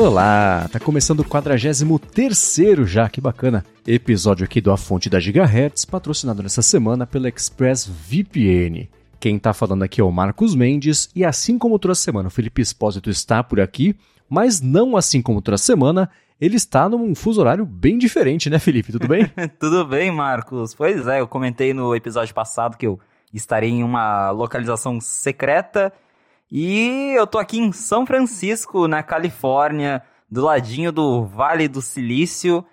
Olá, tá começando o 43º já, que bacana. Episódio aqui do A Fonte da Gigahertz, patrocinado nessa semana pela ExpressVPN. Quem tá falando aqui é o Marcos Mendes, e assim como toda semana o Felipe Espósito está por aqui, mas não assim como toda semana, ele está num fuso horário bem diferente, né, Felipe? Tudo bem? Tudo bem, Marcos. Pois é, eu comentei no episódio passado que eu estarei em uma localização secreta e eu tô aqui em São Francisco, na Califórnia, do ladinho do Vale do Silício.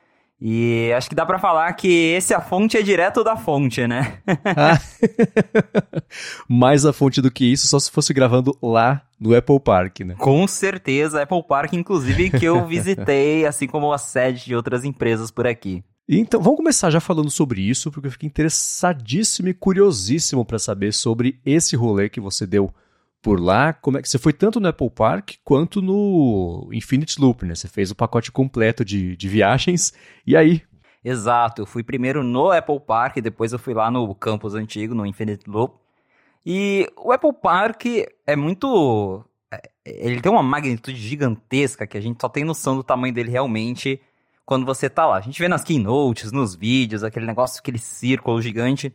E acho que dá para falar que esse a fonte é direto da fonte, né? ah. Mais a fonte do que isso, só se fosse gravando lá no Apple Park, né? Com certeza, Apple Park, inclusive, que eu visitei, assim como a sede de outras empresas por aqui. Então, vamos começar já falando sobre isso, porque eu fiquei interessadíssimo e curiosíssimo para saber sobre esse rolê que você deu por lá. Como é que você foi tanto no Apple Park quanto no Infinite Loop, né? Você fez o pacote completo de, de viagens. E aí? Exato, eu fui primeiro no Apple Park, depois eu fui lá no campus antigo, no Infinite Loop. E o Apple Park é muito. É, ele tem uma magnitude gigantesca que a gente só tem noção do tamanho dele realmente quando você tá lá. A gente vê nas keynotes, nos vídeos, aquele negócio, aquele círculo gigante.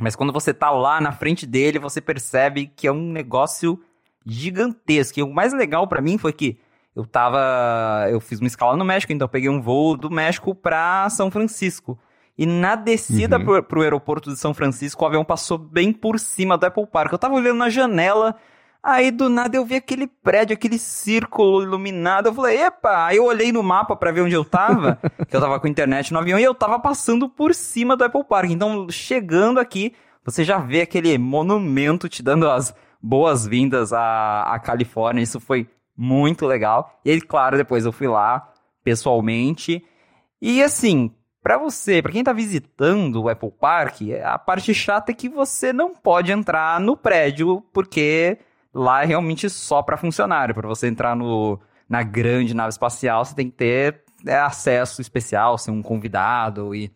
Mas quando você tá lá na frente dele, você percebe que é um negócio gigantesco. E o mais legal para mim foi que eu tava. Eu fiz uma escala no México, então eu peguei um voo do México pra São Francisco. E na descida uhum. pro, pro aeroporto de São Francisco, o avião passou bem por cima do Apple Park. Eu tava olhando na janela Aí do nada eu vi aquele prédio, aquele círculo iluminado. Eu falei, epa! Aí eu olhei no mapa para ver onde eu tava, que eu tava com internet no avião, e eu tava passando por cima do Apple Park. Então, chegando aqui, você já vê aquele monumento te dando as boas-vindas à, à Califórnia. Isso foi muito legal. E aí, claro, depois eu fui lá pessoalmente. E assim, para você, para quem tá visitando o Apple Park, a parte chata é que você não pode entrar no prédio porque lá é realmente só para funcionário. Para você entrar no, na grande nave espacial, você tem que ter é, acesso especial, ser um convidado. E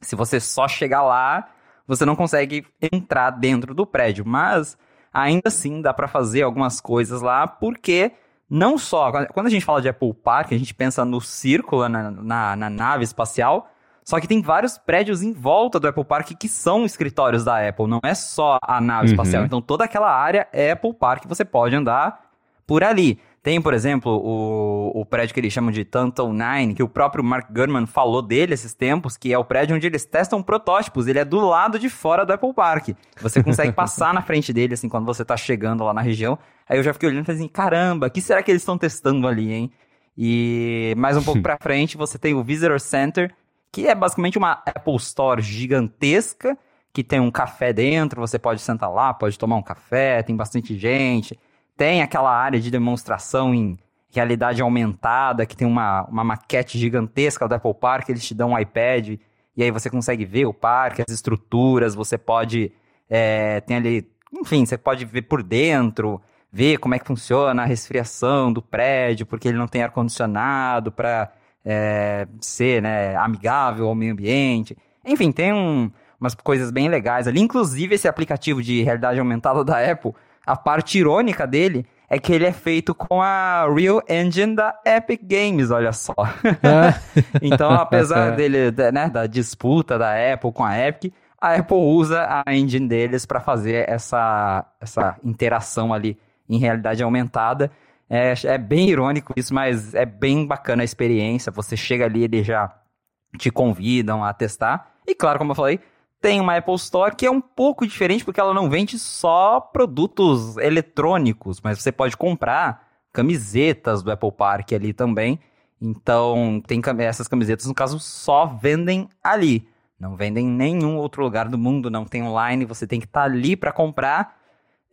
se você só chegar lá, você não consegue entrar dentro do prédio. Mas ainda assim dá para fazer algumas coisas lá, porque não só. Quando a gente fala de Apple Park, a gente pensa no círculo, na, na, na nave espacial. Só que tem vários prédios em volta do Apple Park que são escritórios da Apple, não é só a nave uhum. espacial. Então toda aquela área é Apple Park, você pode andar por ali. Tem, por exemplo, o, o prédio que eles chamam de Tantal 9, que o próprio Mark Gurman falou dele esses tempos, que é o prédio onde eles testam protótipos. Ele é do lado de fora do Apple Park. Você consegue passar na frente dele, assim, quando você tá chegando lá na região. Aí eu já fiquei olhando e falei assim, caramba, o que será que eles estão testando ali, hein? E mais um pouco pra frente, você tem o Visitor Center, que é basicamente uma Apple Store gigantesca, que tem um café dentro, você pode sentar lá, pode tomar um café, tem bastante gente. Tem aquela área de demonstração em realidade aumentada, que tem uma, uma maquete gigantesca do Apple Park, eles te dão um iPad, e aí você consegue ver o parque, as estruturas, você pode. É, tem ali. Enfim, você pode ver por dentro, ver como é que funciona a resfriação do prédio, porque ele não tem ar-condicionado para é, ser né, amigável ao meio ambiente. Enfim, tem um, umas coisas bem legais ali. Inclusive, esse aplicativo de realidade aumentada da Apple, a parte irônica dele é que ele é feito com a Real Engine da Epic Games, olha só. então, apesar dele, né, da disputa da Apple com a Epic, a Apple usa a engine deles para fazer essa, essa interação ali em realidade aumentada. É, é bem irônico isso, mas é bem bacana a experiência. Você chega ali, eles já te convidam a testar. E claro, como eu falei, tem uma Apple Store que é um pouco diferente porque ela não vende só produtos eletrônicos, mas você pode comprar camisetas do Apple Park ali também. Então, tem essas camisetas, no caso, só vendem ali. Não vendem em nenhum outro lugar do mundo, não tem online, você tem que estar tá ali para comprar.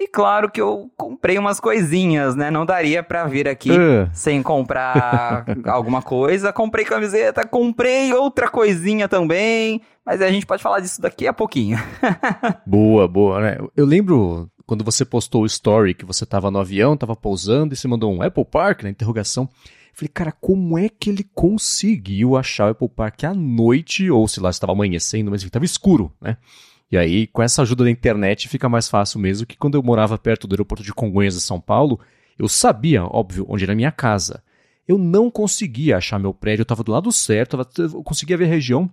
E claro que eu comprei umas coisinhas, né? Não daria pra vir aqui uh. sem comprar alguma coisa. Comprei camiseta, comprei outra coisinha também. Mas a gente pode falar disso daqui a pouquinho. boa, boa, né? Eu lembro quando você postou o story que você tava no avião, tava pousando e você mandou um Apple Park na interrogação. Falei, cara, como é que ele conseguiu achar o Apple Park à noite, ou se lá estava amanhecendo, mas estava escuro, né? E aí, com essa ajuda da internet, fica mais fácil mesmo que quando eu morava perto do aeroporto de Congonhas, de São Paulo, eu sabia, óbvio, onde era a minha casa. Eu não conseguia achar meu prédio, eu estava do lado certo, eu conseguia ver a região,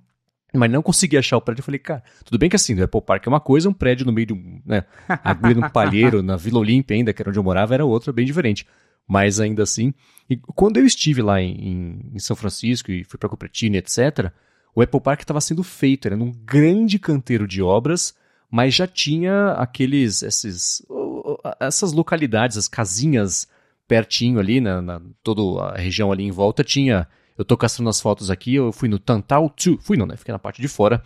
mas não conseguia achar o prédio. Eu falei, cara, tudo bem que assim, o Apple Park é uma coisa, um prédio no meio de um, né, agulha num palheiro, na Vila Olímpia ainda, que era onde eu morava, era outra, bem diferente. Mas ainda assim, e quando eu estive lá em, em São Francisco e fui para Cupertino, etc., o Apple Park estava sendo feito, era num grande canteiro de obras, mas já tinha aqueles, esses, essas localidades, as casinhas pertinho ali, na, na toda a região ali em volta, tinha, eu tô caçando as fotos aqui, eu fui no Tantau 2, fui não, né, fiquei na parte de fora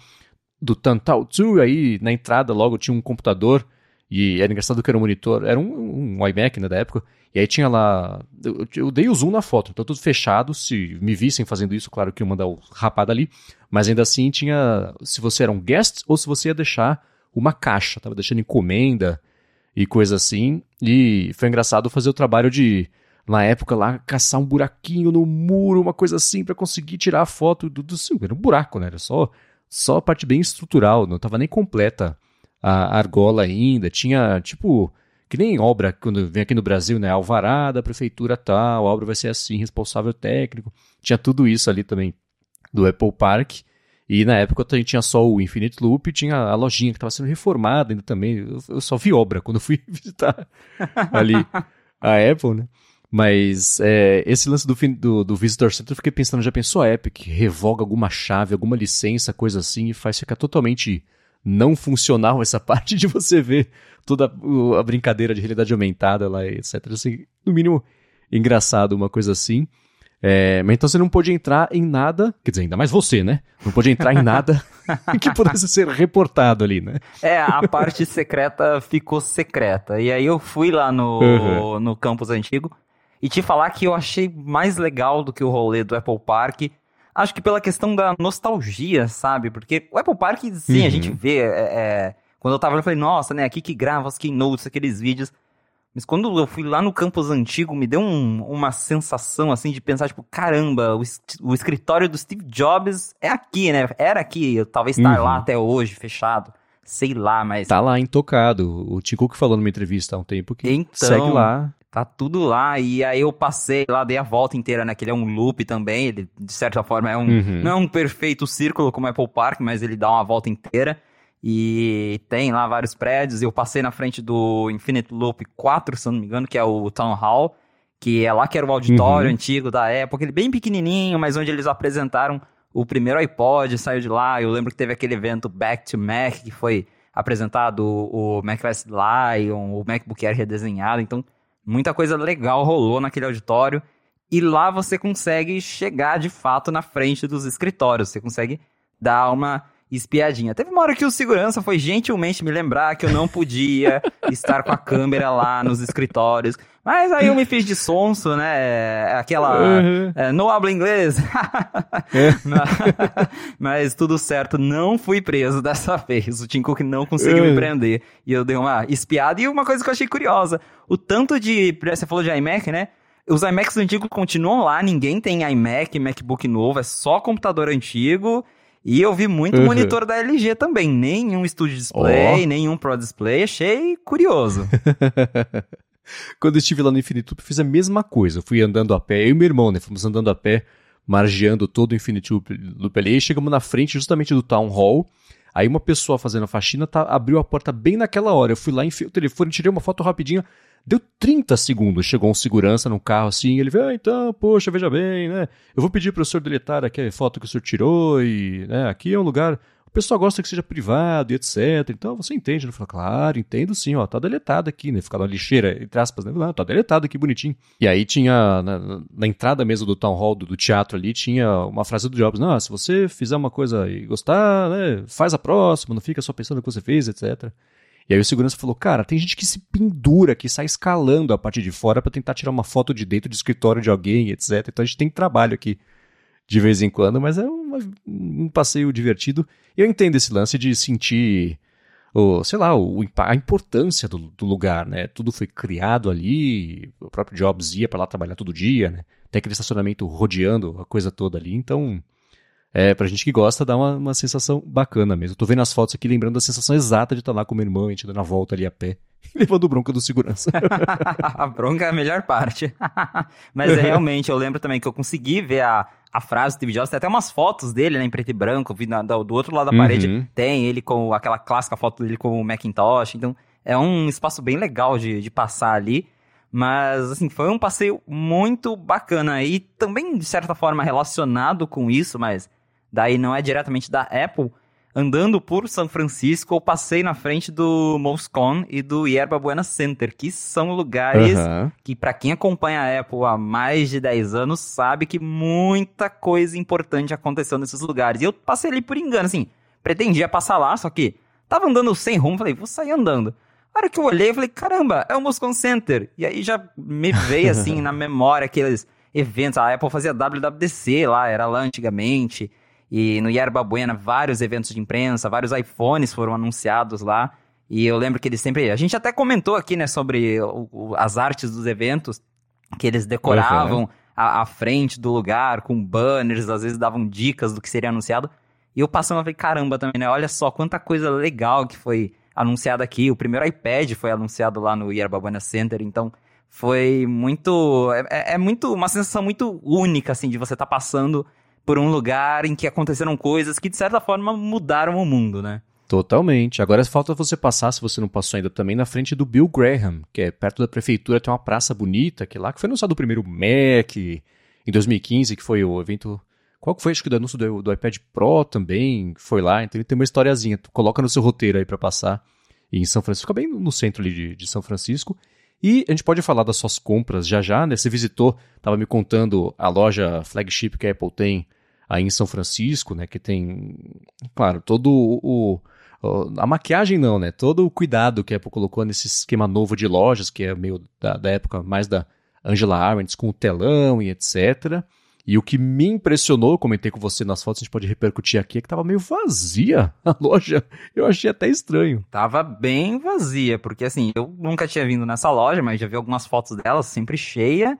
do Tantau 2, aí na entrada logo tinha um computador, e era engraçado que era um monitor, era um, um iMac né, da época, e aí tinha lá. Eu, eu, dei o zoom na foto, então tudo fechado. Se me vissem fazendo isso, claro que eu mandar o rapado ali. Mas ainda assim tinha. Se você era um guest ou se você ia deixar uma caixa. Tava deixando encomenda e coisa assim. E foi engraçado fazer o trabalho de. Na época lá, caçar um buraquinho no muro, uma coisa assim, para conseguir tirar a foto do, do. Era um buraco, né? Era só, só a parte bem estrutural, não tava nem completa a argola ainda. Tinha, tipo que nem obra, quando vem aqui no Brasil, né? Alvará da prefeitura tal, a obra vai ser assim, responsável técnico. Tinha tudo isso ali também do Apple Park. E na época a gente tinha só o Infinite Loop, tinha a lojinha que estava sendo reformada ainda também. Eu, eu, só vi obra quando fui visitar ali a Apple, né? Mas é, esse lance do, do, do, Visitor Center, eu fiquei pensando, já pensou a Epic revoga alguma chave, alguma licença, coisa assim, e faz ficar totalmente não funcional essa parte de você ver toda a brincadeira de realidade aumentada lá, etc. Assim, no mínimo, engraçado, uma coisa assim. É, mas então você não pôde entrar em nada, quer dizer, ainda mais você, né? Não pôde entrar em nada que pudesse ser reportado ali, né? É, a parte secreta ficou secreta. E aí eu fui lá no, uhum. no campus antigo e te falar que eu achei mais legal do que o rolê do Apple Park. Acho que pela questão da nostalgia, sabe? Porque o Apple Park, sim, uhum. a gente vê. É, é quando eu tava lá, eu falei, nossa, né, aqui que grava as keynotes, aqueles vídeos. Mas quando eu fui lá no campus antigo, me deu um, uma sensação, assim, de pensar, tipo, caramba, o, o, escritório do Steve Jobs é aqui, né? Era aqui, eu talvez estar uhum. lá até hoje, fechado. Sei lá, mas... Tá lá intocado. O Tim Cook falou numa entrevista há um tempo que então, segue lá. Tá tudo lá, e aí eu passei lá, dei a volta inteira, né? Que ele é um loop também, ele, de certa forma, é um... Uhum. Não é um perfeito círculo como Apple Park, mas ele dá uma volta inteira. E tem lá vários prédios. Eu passei na frente do Infinite Loop 4, se não me engano, que é o Town Hall, que é lá que era o auditório uhum. antigo da época, ele bem pequenininho, mas onde eles apresentaram o primeiro iPod, saiu de lá. Eu lembro que teve aquele evento Back to Mac, que foi apresentado o macOS Lion, o MacBook Air redesenhado. Então, muita coisa legal rolou naquele auditório. E lá você consegue chegar de fato na frente dos escritórios. Você consegue dar uma espiadinha. Teve uma hora que o segurança foi gentilmente me lembrar que eu não podia estar com a câmera lá nos escritórios. Mas aí eu me fiz de sonso, né? Aquela. Uhum. É, não habla inglês. é. Mas tudo certo, não fui preso dessa vez. O Tim Cook não conseguiu uhum. me prender. E eu dei uma espiada. E uma coisa que eu achei curiosa: o tanto de. Você falou de iMac, né? Os iMacs antigos continuam lá, ninguém tem iMac, MacBook novo, é só computador antigo. E eu vi muito uhum. monitor da LG também. Nenhum Studio Display, oh. nenhum Pro Display. Achei curioso. Quando eu estive lá no Infinite Loop, fiz a mesma coisa. Eu fui andando a pé, eu e meu irmão, né? Fomos andando a pé, margeando todo o Infinite Loop, Loop ali. E chegamos na frente justamente do Town Hall. Aí uma pessoa fazendo a faxina tá, abriu a porta bem naquela hora. Eu fui lá, enfiei o telefone, tirei uma foto rapidinho. Deu 30 segundos, chegou um segurança num carro assim, ele veio, ah, então, poxa, veja bem, né? Eu vou pedir para o senhor deletar aqui a foto que o senhor tirou e, né, aqui é um lugar, pessoal gosta que seja privado e etc. Então, você entende? Ele falou, claro, entendo sim, ó, tá deletado aqui, né? Ficar na lixeira, entre aspas, né? Não, tá deletado aqui, bonitinho. E aí tinha, na, na entrada mesmo do town hall, do, do, teatro ali, tinha uma frase do Jobs, não, se você fizer uma coisa e gostar, né, faz a próxima, não fica só pensando no que você fez, etc. E aí o segurança falou: Cara, tem gente que se pendura, que sai escalando a parte de fora para tentar tirar uma foto de dentro do escritório de alguém, etc. Então a gente tem trabalho aqui de vez em quando, mas é uma, um passeio divertido. Eu entendo esse lance de sentir, o, sei lá, o, a importância do, do, lugar, né? Tudo foi criado ali, o próprio Jobs ia para lá trabalhar todo dia, né? tem aquele estacionamento rodeando a coisa toda ali, então é, pra gente que gosta, dá uma, uma sensação bacana mesmo. Tô vendo as fotos aqui, lembrando da sensação exata de estar lá com meu irmão, a gente dando a volta ali a pé, levando bronca do segurança. a bronca é a melhor parte. Mas é, realmente, eu lembro também que eu consegui ver a, a frase do Steve Jobs, tem até umas fotos dele, né, em preto e branco, vi na, do outro lado da parede, uhum. tem ele com aquela clássica foto dele com o Macintosh, então é um espaço bem legal de, de passar ali. Mas, assim, foi um passeio muito bacana e também, de certa forma, relacionado com isso, mas daí não é diretamente da Apple, andando por São Francisco, eu passei na frente do Moscone e do Yerba Buena Center, que são lugares uhum. que, para quem acompanha a Apple há mais de 10 anos, sabe que muita coisa importante aconteceu nesses lugares. E eu passei ali por engano, assim, pretendia passar lá, só que tava andando sem rumo, falei, vou sair andando. A hora que eu olhei, eu falei, caramba, é o Moscone Center. E aí já me veio, assim, na memória aqueles eventos. A Apple fazia WWDC lá, era lá antigamente. E no Yerba Buena, vários eventos de imprensa, vários iPhones foram anunciados lá. E eu lembro que eles sempre. A gente até comentou aqui, né, sobre o, o, as artes dos eventos, que eles decoravam uhum. a, a, frente do lugar com banners, às vezes davam dicas do que seria anunciado. E eu passando, eu falei, caramba também, né? Olha só quanta coisa legal que foi anunciada aqui. O primeiro iPad foi anunciado lá no Yerba Buena Center, então foi muito. É, é, é muito. Uma sensação muito única, assim, de você estar tá passando por um lugar em que aconteceram coisas que, de certa forma, mudaram o mundo, né? Totalmente. Agora falta você passar, se você não passou ainda também, na frente do Bill Graham, que é perto da prefeitura, tem uma praça bonita, que é lá que foi anunciado o primeiro Mac em 2015, que foi o evento. Qual que foi? Acho que o anúncio do, do iPad Pro também foi lá, então ele tem uma historiazinha. Tu coloca no seu roteiro aí para passar em São Francisco, bem no centro ali de, de São Francisco. E a gente pode falar das suas compras já já, né? Você visitou, estava me contando a loja flagship que a Apple tem aí em São Francisco, né? Que tem, claro, todo o, a maquiagem não, né? Todo o cuidado que a Apple colocou nesse esquema novo de lojas, que é meio da, da época mais da Angela Arendt, com o telão e etc. E o que me impressionou, comentei com você nas fotos, a gente pode repercutir aqui, é que tava meio vazia a loja. Eu achei até estranho. Tava bem vazia, porque assim, eu nunca tinha vindo nessa loja, mas já vi algumas fotos dela, sempre cheia.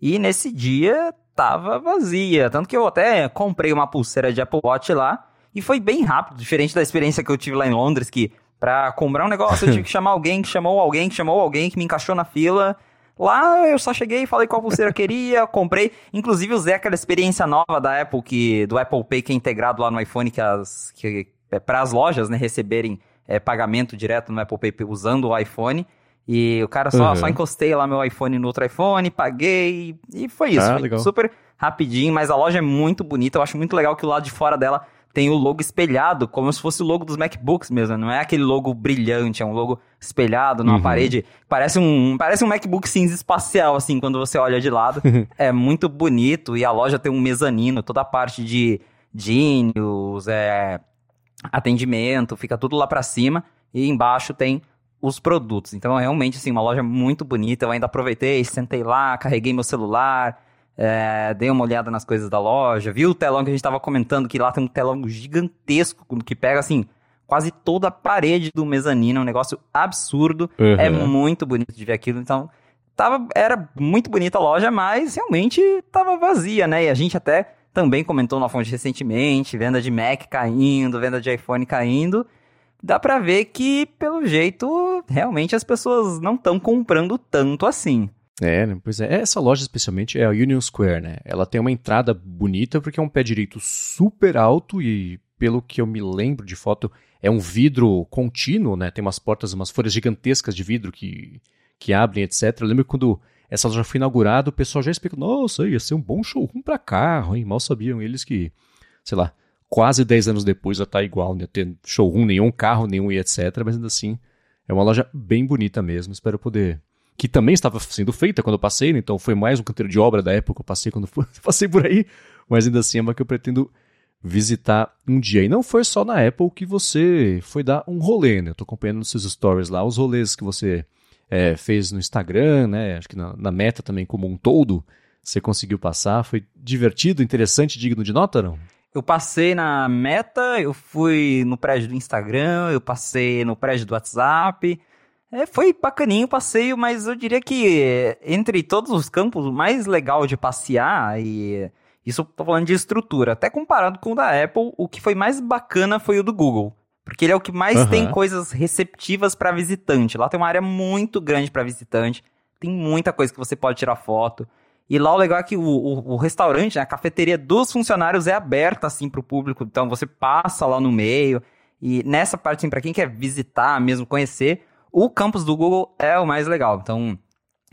E nesse dia tava vazia. Tanto que eu até comprei uma pulseira de Apple Watch lá e foi bem rápido, diferente da experiência que eu tive lá em Londres, que pra comprar um negócio eu tive que chamar alguém, que chamou alguém, que chamou alguém, que me encaixou na fila. Lá eu só cheguei, falei qual pulseira queria, comprei. Inclusive usei aquela experiência nova da Apple, que, do Apple Pay, que é integrado lá no iPhone, que, as, que é para as lojas né, receberem é, pagamento direto no Apple Pay usando o iPhone. E o cara só, uhum. só encostei lá meu iPhone no outro iPhone, paguei e foi isso. Ah, foi super rapidinho, mas a loja é muito bonita. Eu acho muito legal que o lado de fora dela tem o logo espelhado, como se fosse o logo dos MacBooks mesmo. Não é aquele logo brilhante, é um logo espelhado numa uhum. parede. Parece um, parece um MacBook cinza espacial, assim, quando você olha de lado. é muito bonito e a loja tem um mezanino, toda a parte de Genius, é, atendimento, fica tudo lá para cima. E embaixo tem os produtos. Então, é realmente, assim, uma loja muito bonita. Eu ainda aproveitei, sentei lá, carreguei meu celular, é, dei uma olhada nas coisas da loja, vi o telão que a gente estava comentando, que lá tem um telão gigantesco, que pega, assim, quase toda a parede do mezanino, é um negócio absurdo. Uhum. É muito bonito de ver aquilo. Então, tava, era muito bonita a loja, mas realmente tava vazia, né? E a gente até também comentou na fonte recentemente, venda de Mac caindo, venda de iPhone caindo dá para ver que, pelo jeito, realmente as pessoas não estão comprando tanto assim. É, né? pois é. Essa loja especialmente é a Union Square, né? Ela tem uma entrada bonita porque é um pé direito super alto e, pelo que eu me lembro de foto, é um vidro contínuo, né? Tem umas portas, umas folhas gigantescas de vidro que, que abrem, etc. Eu lembro quando essa loja foi inaugurada, o pessoal já explicou, nossa, ia ser um bom showroom para carro, hein? Mal sabiam eles que, sei lá, quase 10 anos depois já está igual, né? Ter showroom nenhum, carro nenhum e etc. Mas ainda assim, é uma loja bem bonita mesmo. Espero poder. Que também estava sendo feita quando eu passei, né? então foi mais um canteiro de obra da época que eu passei quando fui, passei por aí. Mas ainda assim é uma que eu pretendo visitar um dia. E não foi só na Apple que você foi dar um rolê, né? Eu tô acompanhando nos seus stories lá, os rolês que você é, fez no Instagram, né? Acho que na, na, meta também como um todo, você conseguiu passar. Foi divertido, interessante, digno de nota, não? Eu passei na Meta, eu fui no prédio do Instagram, eu passei no prédio do WhatsApp. É, foi bacaninho o passeio, mas eu diria que entre todos os campos, o mais legal de passear, e isso tô falando de estrutura, até comparado com o da Apple, o que foi mais bacana foi o do Google. Porque ele é o que mais Aham. tem coisas receptivas para visitante. Lá tem uma área muito grande para visitante, tem muita coisa que você pode tirar foto. E lá o legal é que o, o, o restaurante, né, a cafeteria dos funcionários é aberta assim pro público, então você passa lá no meio. E nessa parte, assim, pra quem quer visitar, mesmo conhecer, o campus do Google é o mais legal. Então,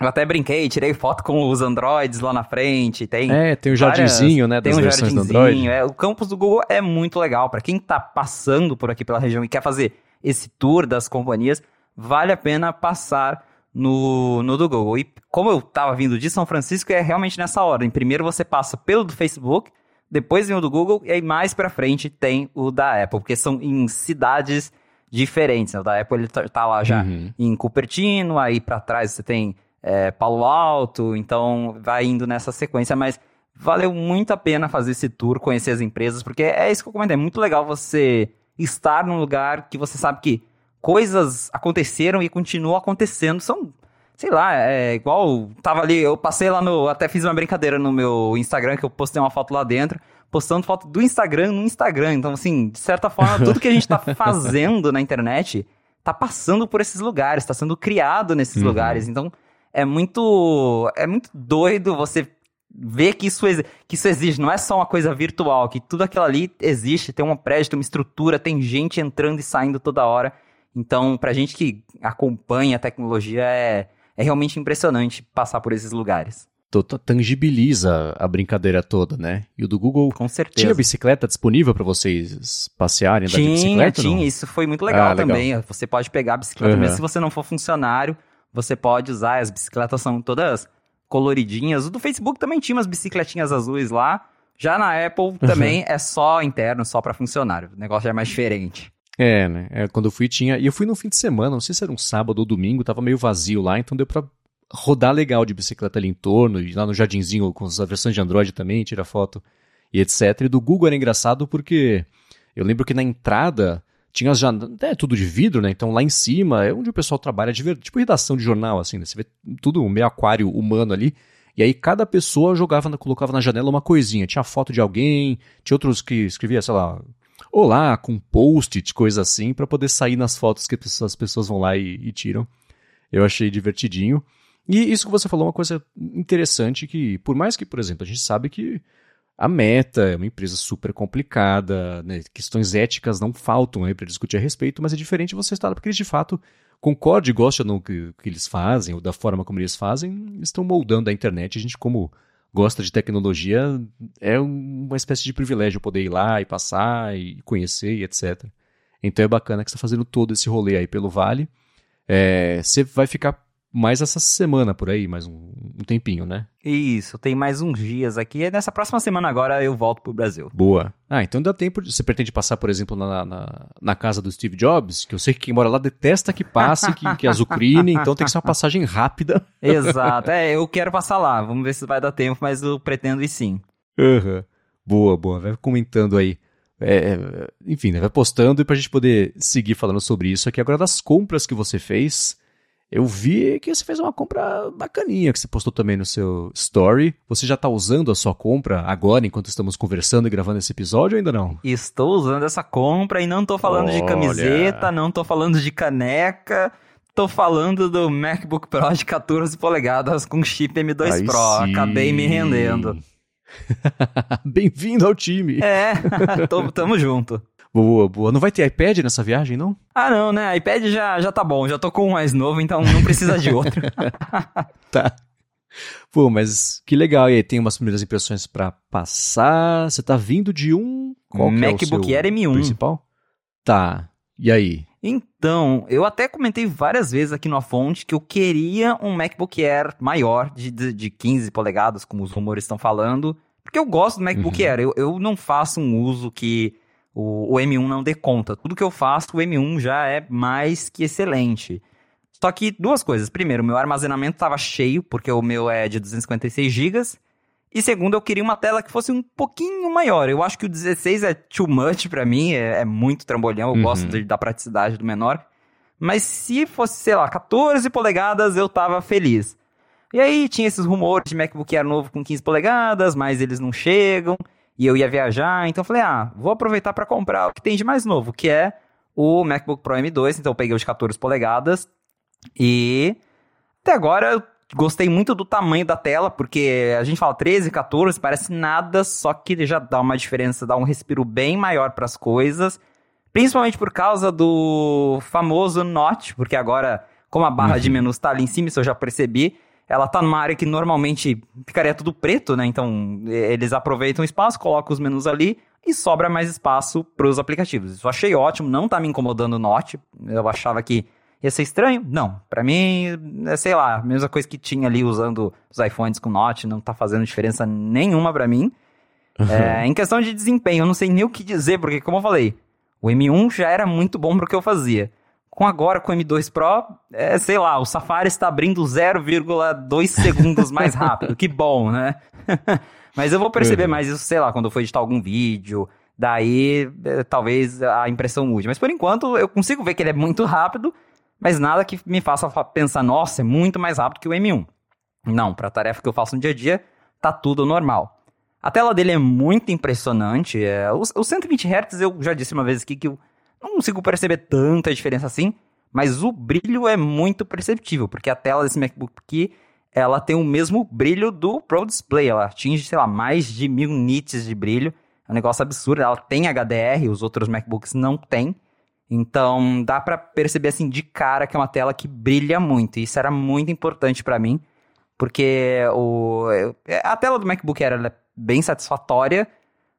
eu até brinquei, tirei foto com os Androids lá na frente, tem É, tem o várias- jardinzinho, né, das tem um versões do jardinzinho, Android. é, o campus do Google é muito legal. Pra quem tá passando por aqui pela região e quer fazer esse tour das companhias, vale a pena passar no, no do Google. E como eu tava vindo de São Francisco, é realmente nessa ordem. Primeiro você passa pelo do Facebook, depois vem o do Google, e aí mais pra frente tem o da Apple, porque são em cidades diferentes. né? O da Apple ele tá, tá lá já Uhum. em Cupertino, aí pra trás você tem é, Palo Alto, então vai indo nessa sequência, mas valeu muito a pena fazer esse tour, conhecer as empresas, porque é isso que eu comentei, é muito legal você estar num lugar que você sabe que coisas aconteceram e continuam acontecendo, são, sei lá, é igual, tava ali, eu passei lá no, até fiz uma brincadeira no meu Instagram, que eu postei uma foto lá dentro, postando foto do Instagram no Instagram, então assim, de certa forma, tudo que a gente tá fazendo na internet tá passando por esses lugares, tá sendo criado nesses Uhum. lugares, então é muito é muito doido você ver que isso, que isso existe, não é só uma coisa virtual, que tudo aquilo ali existe, tem uma prédio, tem uma estrutura, tem gente entrando e saindo toda hora. Então, pra gente que acompanha a tecnologia, é, é realmente impressionante passar por esses lugares. Tangibiliza a brincadeira toda, né? E o do Google Com certeza. tinha bicicleta disponível pra vocês passearem, andar de Tinha, bicicleta? não? tinha, isso foi muito legal Ah, legal. também. Você pode pegar a bicicleta, Uhum. mesmo se você não for funcionário, você pode usar. As bicicletas são todas coloridinhas. O do Facebook também tinha umas bicicletinhas azuis lá. Já na Uhum. Apple também é só interno, só pra funcionário. O negócio já é mais diferente. É, né? É, quando eu fui tinha. E eu fui no fim de semana, não sei se era um sábado ou domingo, tava meio vazio lá, então deu pra rodar legal de bicicleta ali em torno, e lá no jardinzinho com as versões de Android também, tira foto e etc. E do Google era engraçado porque eu lembro que na entrada tinha as janelas. É tudo de vidro, né? Então lá em cima é onde o pessoal trabalha de verdade, tipo redação de jornal, assim, né? Você vê tudo meio aquário humano ali. E aí cada pessoa jogava, colocava na janela uma coisinha. Tinha foto de alguém, tinha outros que escrevia, sei lá, olá, com post-it, coisa assim, pra poder sair nas fotos que as pessoas vão lá e, e tiram. Eu achei divertidinho. E isso que você falou é uma coisa interessante que, por mais que, por exemplo, a gente sabe que a Meta é uma empresa super complicada, né? questões éticas não faltam aí para discutir a respeito, mas é diferente você estar lá porque eles de fato concorde e goste ou não que, que eles fazem, ou da forma como eles fazem, estão moldando a internet. A gente, como gosta de tecnologia, é uma espécie de privilégio poder ir lá e passar e conhecer e etc. Então é bacana que você está fazendo todo esse rolê aí pelo Vale. É, você vai ficar mais essa semana por aí, mais um, um tempinho, né? Isso, tem mais uns dias aqui. E nessa próxima semana agora eu volto pro Brasil. Boa. Ah, então dá tempo. de- Você pretende passar, por exemplo, na, na, na casa do Steve Jobs, que eu sei que quem mora lá detesta que passe, que, que azucrine, então tem que ser uma passagem rápida. Exato. É, eu quero passar lá. Vamos ver se vai dar tempo, mas eu pretendo ir sim. Aham. Boa, boa. Vai comentando aí. É, é, enfim, né, vai postando e pra gente poder seguir falando sobre isso aqui. Agora, das compras que você fez, eu vi que você fez uma compra bacaninha que você postou também no seu story. Você já tá usando a sua compra agora, enquanto estamos conversando e gravando esse episódio, ou ainda não? Estou usando essa compra e não tô falando de Olha. camiseta, não tô falando de caneca. Tô falando do MacBook Pro de 14 polegadas com chip M2 Aí Pro. sim. Acabei me rendendo. Bem-vindo ao time. É, tô- tamo junto. Boa, boa. Não vai ter iPad nessa viagem, não? Ah, não, né? iPad já, já tá bom, já tô com um mais novo, então não precisa de outro. Tá. Pô, mas que legal. E aí, tem umas primeiras impressões pra passar. Você tá vindo de um. Qual que é o MacBook Air M1. Principal? Tá. E aí? Então, eu até comentei várias vezes aqui no A Fonte que eu queria um MacBook Air maior, de, de, de 15 polegadas, como os rumores estão falando, porque eu gosto do MacBook Uhum. Air. Eu, eu não faço um uso que o, o M1 não dê conta. Tudo que eu faço, o M1 já é mais que excelente. Só que duas coisas. Primeiro, meu armazenamento estava cheio, porque o meu é de 256 GB. E segundo, eu queria uma tela que fosse um pouquinho maior. Eu acho que o 16 é too much pra mim, é, é muito trambolhão, eu Uhum. gosto de- da praticidade do menor. mas se fosse, sei lá, 14 polegadas, eu tava feliz. E aí tinha esses rumores de MacBook Air novo com 15 polegadas, mas eles não chegam, e eu ia viajar, então eu falei, ah, vou aproveitar para comprar o que tem de mais novo, que é o MacBook Pro M2, então eu peguei os 14 polegadas, e até agora eu gostei muito do tamanho da tela, porque a gente fala 13, 14, parece nada, só que já dá uma diferença, dá um respiro bem maior para as coisas, principalmente por causa do famoso Notch, porque agora, como a barra uhum. de menus está ali em cima, isso eu já percebi, ela tá numa área que normalmente ficaria tudo preto, né? Então, eles aproveitam o espaço, colocam os menus ali e sobra mais espaço para os aplicativos. Isso eu achei ótimo, não tá me incomodando o Note. Eu achava que ia ser estranho. Não, para mim, é, sei lá, a mesma coisa que tinha ali usando os iPhones com Note, não tá fazendo diferença nenhuma para mim. Uhum. É, em questão de desempenho, eu não sei nem o que dizer, porque como eu falei, o M1 já era muito bom pro que eu fazia. Com agora, com o M2 Pro, é, sei lá, o Safari está abrindo 0,2 segundos mais rápido. que bom, né? Mas eu vou perceber uhum. mais isso, sei lá, quando eu for editar algum vídeo. Daí, é, talvez a impressão mude. Mas por enquanto, eu consigo ver que ele é muito rápido, mas nada que me faça pensar, nossa, é muito mais rápido que o M1. Não, para a tarefa que eu faço no dia a dia, tá tudo normal. A tela dele é muito impressionante. É, os, os 120 Hz, eu já disse uma vez aqui que eu não consigo perceber tanta diferença assim, mas o brilho é muito perceptível, porque a tela desse MacBook aqui, ela tem o mesmo brilho do Pro Display, ela atinge, sei lá, mais de mil nits de brilho, é um negócio absurdo, ela tem HDR, os outros MacBooks não tem, então dá para perceber assim de cara que é uma tela que brilha muito, e isso era muito importante para mim, porque o, a tela do MacBook era é bem satisfatória,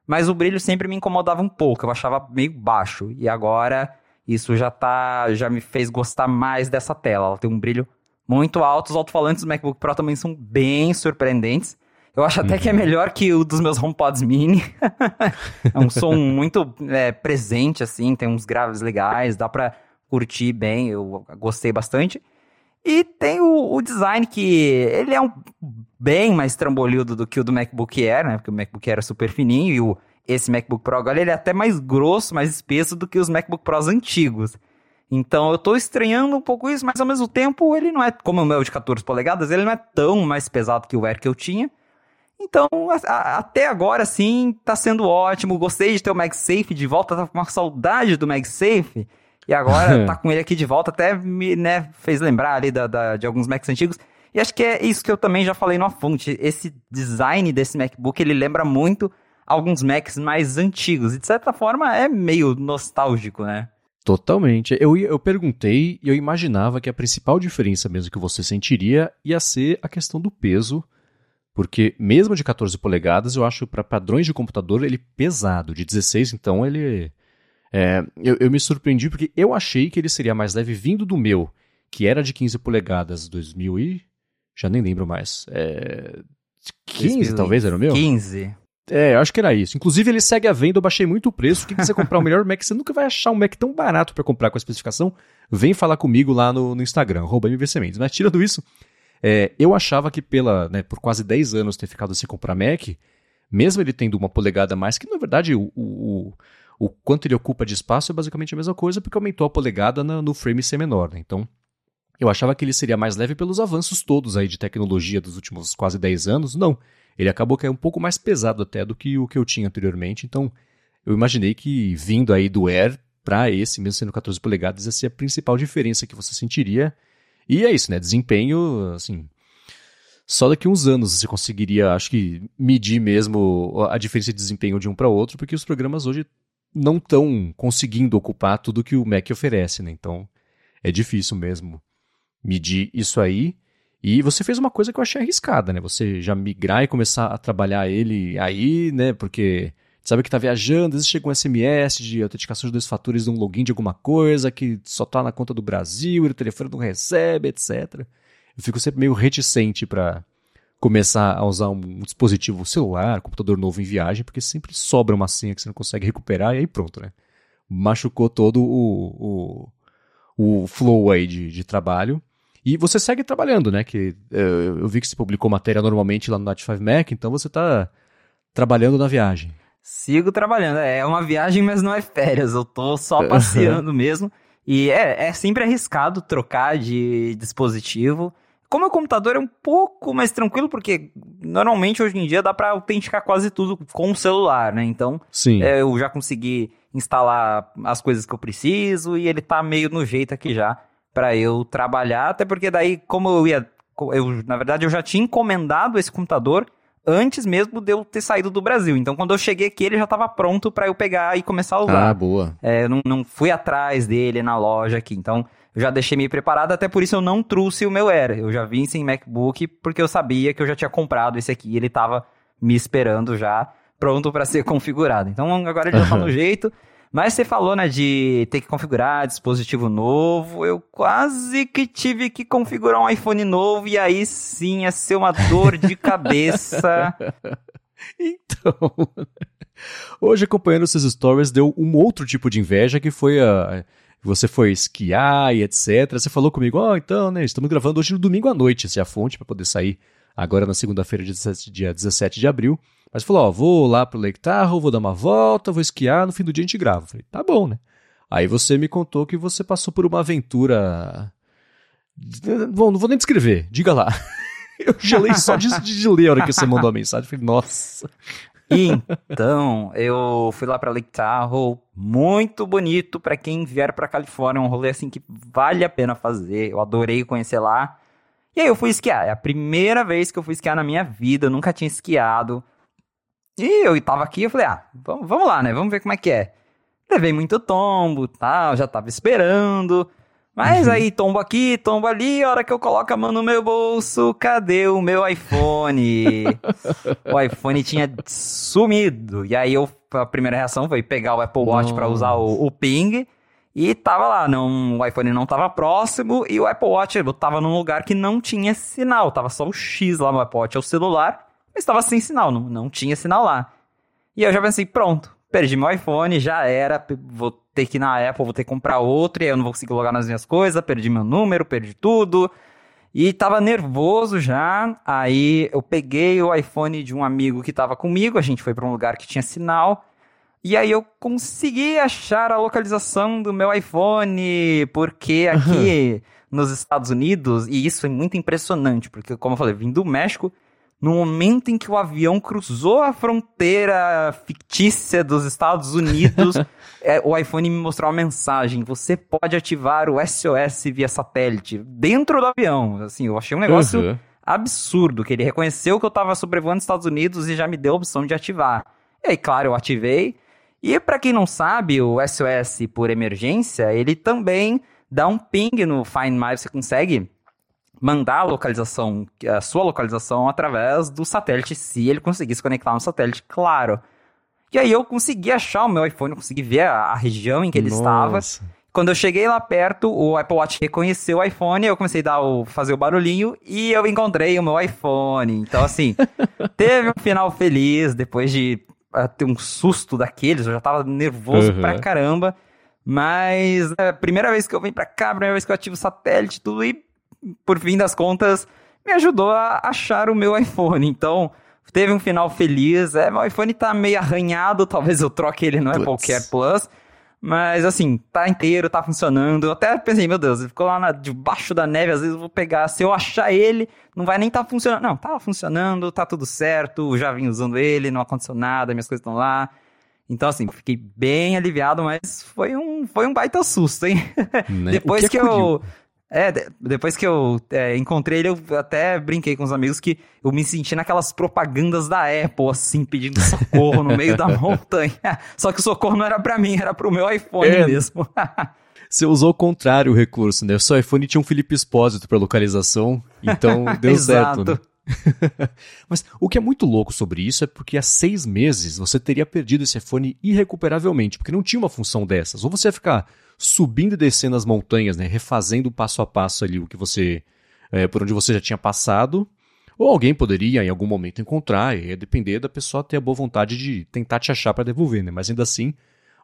mas o brilho sempre me incomodava um pouco, eu achava meio baixo. E agora isso já tá, já me fez gostar mais dessa tela. Ela tem um brilho muito alto, os alto-falantes do MacBook Pro também são bem surpreendentes. Eu acho até uhum. que é uhum. melhor que o dos meus HomePods Mini. é um som muito é, presente, assim, tem uns graves legais, dá pra curtir bem, eu gostei bastante. E tem o, o, design que ele é um bem mais trambolhudo do que o do MacBook Air, né? Porque o MacBook Air é super fininho e o, esse MacBook Pro agora ele é até mais grosso, mais espesso do que os MacBook Pros antigos. Então eu tô estranhando um pouco isso, mas ao mesmo tempo ele não é, como o meu de 14 polegadas, ele não é tão mais pesado que o Air que eu tinha. Então, a, a, até agora, sim, tá sendo ótimo. Gostei de ter o MagSafe de volta, tava com uma saudade do MagSafe. E agora tá com ele aqui de volta, até me né, fez lembrar ali da, da, de alguns Macs antigos. E acho que é isso que eu também já falei no fonte. Esse design desse MacBook, ele lembra muito alguns Macs mais antigos. E de certa forma é meio nostálgico, né? Totalmente. Eu, eu perguntei e eu imaginava que a principal diferença mesmo que você sentiria ia ser a questão do peso. Porque mesmo de 14 polegadas, eu acho para padrões de computador ele pesado. De 16, então, ele é, eu, eu, me surpreendi porque eu achei que ele seria mais leve vindo do meu, que era de 15 polegadas, 2000 e... já nem lembro mais. É, 15 talvez era o meu? 15. É, eu acho que era isso. Inclusive, ele segue a venda, eu baixei muito o preço. Quem quiser comprar o melhor Mac, você nunca vai achar um Mac tão barato para comprar com a especificação. Vem falar comigo lá no, no Instagram, arroba MVCMendes. Mas tirando isso, é, eu achava que pela, né, por quase 10 anos ter ficado sem comprar Mac, mesmo ele tendo uma polegada a mais, que na verdade o, o, o quanto ele ocupa de espaço é basicamente a mesma coisa, porque aumentou a polegada na, no frame ser menor. Né? Então, eu achava que ele seria mais leve pelos avanços todos aí de tecnologia dos últimos quase 10 anos. Não, ele acabou que é um pouco mais pesado até do que o que eu tinha anteriormente. Então, eu imaginei que vindo aí do Air para esse, mesmo sendo 14 polegadas, essa é a principal diferença que você sentiria. E é isso, né? Desempenho, assim, só daqui uns anos você conseguiria, acho que, medir mesmo a diferença de desempenho de um para outro, porque os programas hoje não estão conseguindo ocupar tudo que o Mac oferece, né? Então é difícil mesmo medir isso aí. E você fez uma coisa que eu achei arriscada, né? Você já migrar e começar a trabalhar ele aí, né? Porque sabe que tá viajando, às vezes chega um SMS de autenticação de dois fatores de um login de alguma coisa que só tá na conta do Brasil e o telefone não recebe, etc. Eu fico sempre meio reticente para começar a usar um dispositivo celular, computador novo em viagem, porque sempre sobra uma senha que você não consegue recuperar e aí pronto, né? Machucou todo o, o, o flow aí de, de trabalho. E você segue trabalhando, né? Que eu, eu vi que você publicou matéria normalmente lá no Night5 Mac, então você está trabalhando na viagem. Sigo trabalhando. É uma viagem, mas não é férias. Eu tô só passeando mesmo. E é, é sempre arriscado trocar de dispositivo. Como o computador é um pouco mais tranquilo, porque normalmente hoje em dia dá para autenticar quase tudo com o celular, né? Então, Sim. é, eu já consegui instalar as coisas que eu preciso e ele tá meio no jeito aqui já para eu trabalhar, até porque daí como eu ia eu na verdade eu já tinha encomendado esse computador antes mesmo de eu ter saído do Brasil. Então quando eu cheguei aqui ele já estava pronto para eu pegar e começar a usar. Ah, boa. É, eu não, não fui atrás dele na loja aqui, então já deixei meio preparado, até por isso eu não trouxe o meu Air. Eu já vim sem MacBook porque eu sabia que eu já tinha comprado esse aqui e ele estava me esperando já, pronto para ser configurado. Então agora ele já tá no jeito. Mas você falou, né, de ter que configurar dispositivo novo. Eu quase que tive que configurar um iPhone novo e aí sim ia ser uma dor de cabeça. Então, hoje acompanhando seus stories deu um outro tipo de inveja que foi a você foi esquiar e etc. Você falou comigo, ó, oh, então, né, estamos gravando hoje no domingo à noite, essa é a fonte para poder sair agora na segunda-feira, dia 17 de abril. Mas falou, ó, vou lá pro Lake Tahoe, vou dar uma volta, vou esquiar, no fim do dia a gente grava. falei, tá bom, né? Aí você me contou que você passou por uma aventura... Bom, não vou nem descrever, diga lá. Eu gelei só de, de ler a hora que você mandou a mensagem. Falei, nossa. Então, eu fui lá para Lake Tahoe, muito bonito para quem vier para Califórnia, um rolê assim que vale a pena fazer. Eu adorei conhecer lá. E aí eu fui esquiar. É a primeira vez que eu fui esquiar na minha vida, eu nunca tinha esquiado. E eu tava aqui, eu falei, ah, vamos, vamos lá, né? Vamos ver como é que é. Levei muito tombo, tal, já tava esperando. Mas uhum. aí, tombo aqui, tombo ali, a hora que eu coloco a mão no meu bolso, cadê o meu iPhone? o iPhone tinha sumido. E aí eu, a primeira reação foi pegar o Apple Watch para usar o, o, ping. E tava lá, não, o iPhone não tava próximo e o Apple Watch tava num lugar que não tinha sinal. Tava só o X lá no Apple Watch, é o celular mas estava sem sinal, não, não tinha sinal lá. E eu já pensei, pronto, perdi meu iPhone, já era, vou ter que ir na Apple, vou ter que comprar outro, e aí eu não vou conseguir logar nas minhas coisas, perdi meu número, perdi tudo. E tava nervoso já, aí eu peguei o iPhone de um amigo que tava comigo, a gente foi para um lugar que tinha sinal, e aí eu consegui achar a localização do meu iPhone, porque aqui nos Estados Unidos, e isso é muito impressionante, porque como eu falei, vim do México, no momento em que o avião cruzou a fronteira fictícia dos Estados Unidos, é, o iPhone me mostrou uma mensagem: você pode ativar o SOS via satélite dentro do avião. Assim, eu achei um negócio uhum. absurdo, que ele reconheceu que eu estava sobrevoando os Estados Unidos e já me deu a opção de ativar. E aí, claro, eu ativei. E para quem não sabe, o SOS por emergência, ele também dá um ping no Find My, você consegue mandar a localização, a sua localização através do satélite, se ele conseguisse conectar no satélite, claro. E aí eu consegui achar o meu iPhone, eu consegui ver a, a região em que ele Nossa. estava. Quando eu cheguei lá perto, o Apple Watch reconheceu o iPhone, eu comecei a dar o, fazer o barulhinho e eu encontrei o meu iPhone. Então, assim, teve um final feliz depois de uh, ter um susto daqueles, eu já tava nervoso uhum. pra caramba. Mas é a primeira vez que eu venho pra cá, a primeira vez que eu ativo o satélite, tudo, e por fim das contas, me ajudou a achar o meu iPhone. Então, teve um final feliz. É, meu iPhone tá meio arranhado, talvez eu troque ele no Puts. Apple Care Plus. Mas assim, tá inteiro, tá funcionando. Eu até pensei, meu Deus, ele ficou lá na, debaixo da neve, às vezes eu vou pegar. Se eu achar ele, não vai nem tá funcionando. Não, tá funcionando, tá tudo certo, já vim usando ele, não aconteceu nada, minhas coisas estão lá. Então, assim, fiquei bem aliviado, mas foi um, foi um baita susto, hein? Né? Depois que, que é eu é, depois que eu é, encontrei ele, eu até brinquei com os amigos que eu me senti naquelas propagandas da Apple, assim, pedindo socorro no meio da montanha. Só que o socorro não era para mim, era pro meu iPhone é. mesmo. Você usou o contrário o recurso, né? O seu iPhone tinha um Felipe Espósito para localização, então deu certo. Né? Mas o que é muito louco sobre isso é porque há seis meses você teria perdido esse iPhone irrecuperavelmente, porque não tinha uma função dessas. Ou você ia ficar subindo e descendo as montanhas, né, refazendo passo a passo ali o que você, é, por onde você já tinha passado, ou alguém poderia em algum momento encontrar, e ia depender da pessoa ter a boa vontade de tentar te achar para devolver, né? Mas ainda assim,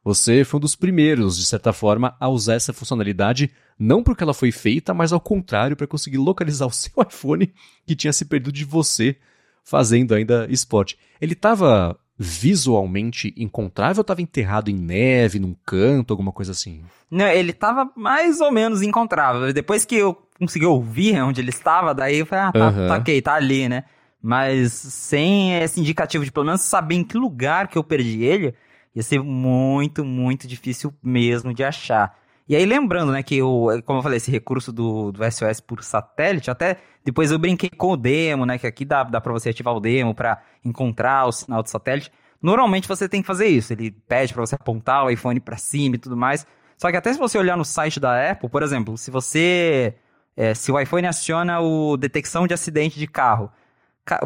você foi um dos primeiros, de certa forma, a usar essa funcionalidade, não porque ela foi feita, mas ao contrário, para conseguir localizar o seu iPhone que tinha se perdido de você fazendo ainda esporte. Ele estava visualmente encontrável ou estava enterrado em neve, num canto, alguma coisa assim? Não, ele estava mais ou menos encontrável. Depois que eu consegui ouvir onde ele estava, daí eu falei, ah, tá, uhum. tá ok, tá ali, né? Mas sem esse indicativo de pelo menos saber em que lugar que eu perdi ele, ia ser muito, muito difícil mesmo de achar. E aí, lembrando, né, que eu, como eu falei, esse recurso do, do SOS por satélite, até depois eu brinquei com o demo, né, que aqui dá, dá pra você ativar o demo para encontrar o sinal do satélite. Normalmente você tem que fazer isso, ele pede para você apontar o iPhone para cima e tudo mais. Só que até se você olhar no site da Apple, por exemplo, se você. É, se o iPhone aciona o detecção de acidente de carro,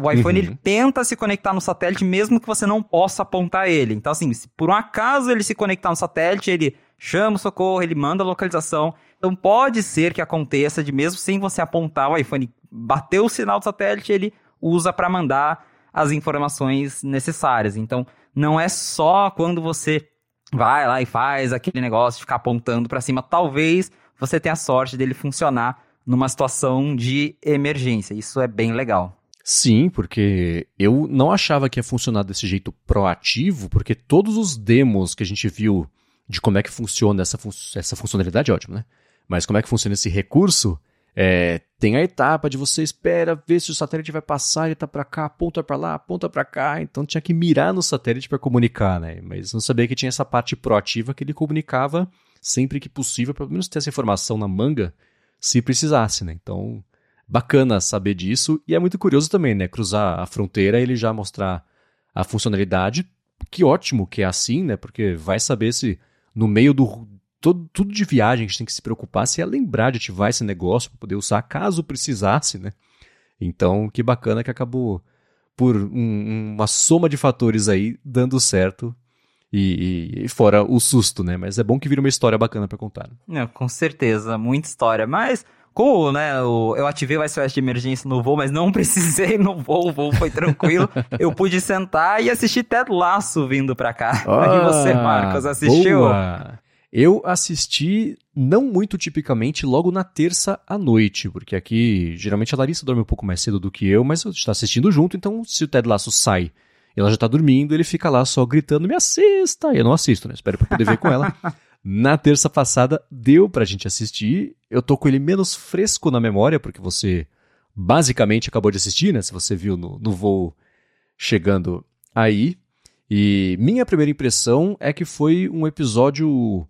o iPhone uhum. ele tenta se conectar no satélite mesmo que você não possa apontar ele. Então, assim, se por um acaso ele se conectar no satélite, ele chama o socorro, ele manda a localização. Então pode ser que aconteça de mesmo sem você apontar o iPhone, bateu o sinal do satélite, ele usa para mandar as informações necessárias. Então não é só quando você vai lá e faz aquele negócio de ficar apontando para cima, talvez você tenha a sorte dele funcionar numa situação de emergência. Isso é bem legal. Sim, porque eu não achava que ia funcionar desse jeito proativo, porque todos os demos que a gente viu de como é que funciona essa, fun essa funcionalidade, ótimo, né? Mas como é que funciona esse recurso, é, tem a etapa de você espera ver se o satélite vai passar, ele tá para cá, aponta para lá, aponta para cá, então tinha que mirar no satélite para comunicar, né? Mas não sabia que tinha essa parte proativa que ele comunicava sempre que possível, pelo menos ter essa informação na manga, se precisasse, né? Então, bacana saber disso e é muito curioso também, né? Cruzar a fronteira e ele já mostrar a funcionalidade. Que ótimo que é assim, né? Porque vai saber se no meio do todo, tudo de viagem a gente tem que se preocupar se é lembrar de ativar esse negócio para poder usar caso precisasse, né? Então, que bacana que acabou por um, uma soma de fatores aí dando certo e, e, fora o susto, né? Mas é bom que vira uma história bacana para contar. Não, com certeza, muita história. Mas como, né, eu ativei o SOS de emergência no voo, mas não precisei no voo, o voo foi tranquilo. eu pude sentar e assistir Ted Laço vindo pra cá. Ah, e você, Marcos, assistiu? Boa. Eu assisti, não muito tipicamente, logo na terça à noite, porque aqui geralmente a Larissa dorme um pouco mais cedo do que eu, mas está assistindo junto, então se o Ted Laço sai e ela já está dormindo, ele fica lá só gritando, me assista! E eu não assisto, né? Espero para poder ver com ela. Na terça passada deu pra gente assistir. Eu tô com ele menos fresco na memória, porque você basicamente acabou de assistir, né? Se você viu no, no voo chegando aí. E minha primeira impressão é que foi um episódio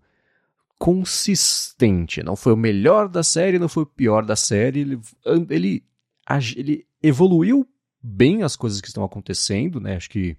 consistente. Não foi o melhor da série, não foi o pior da série. Ele, ele, ele evoluiu bem as coisas que estão acontecendo, né? Acho que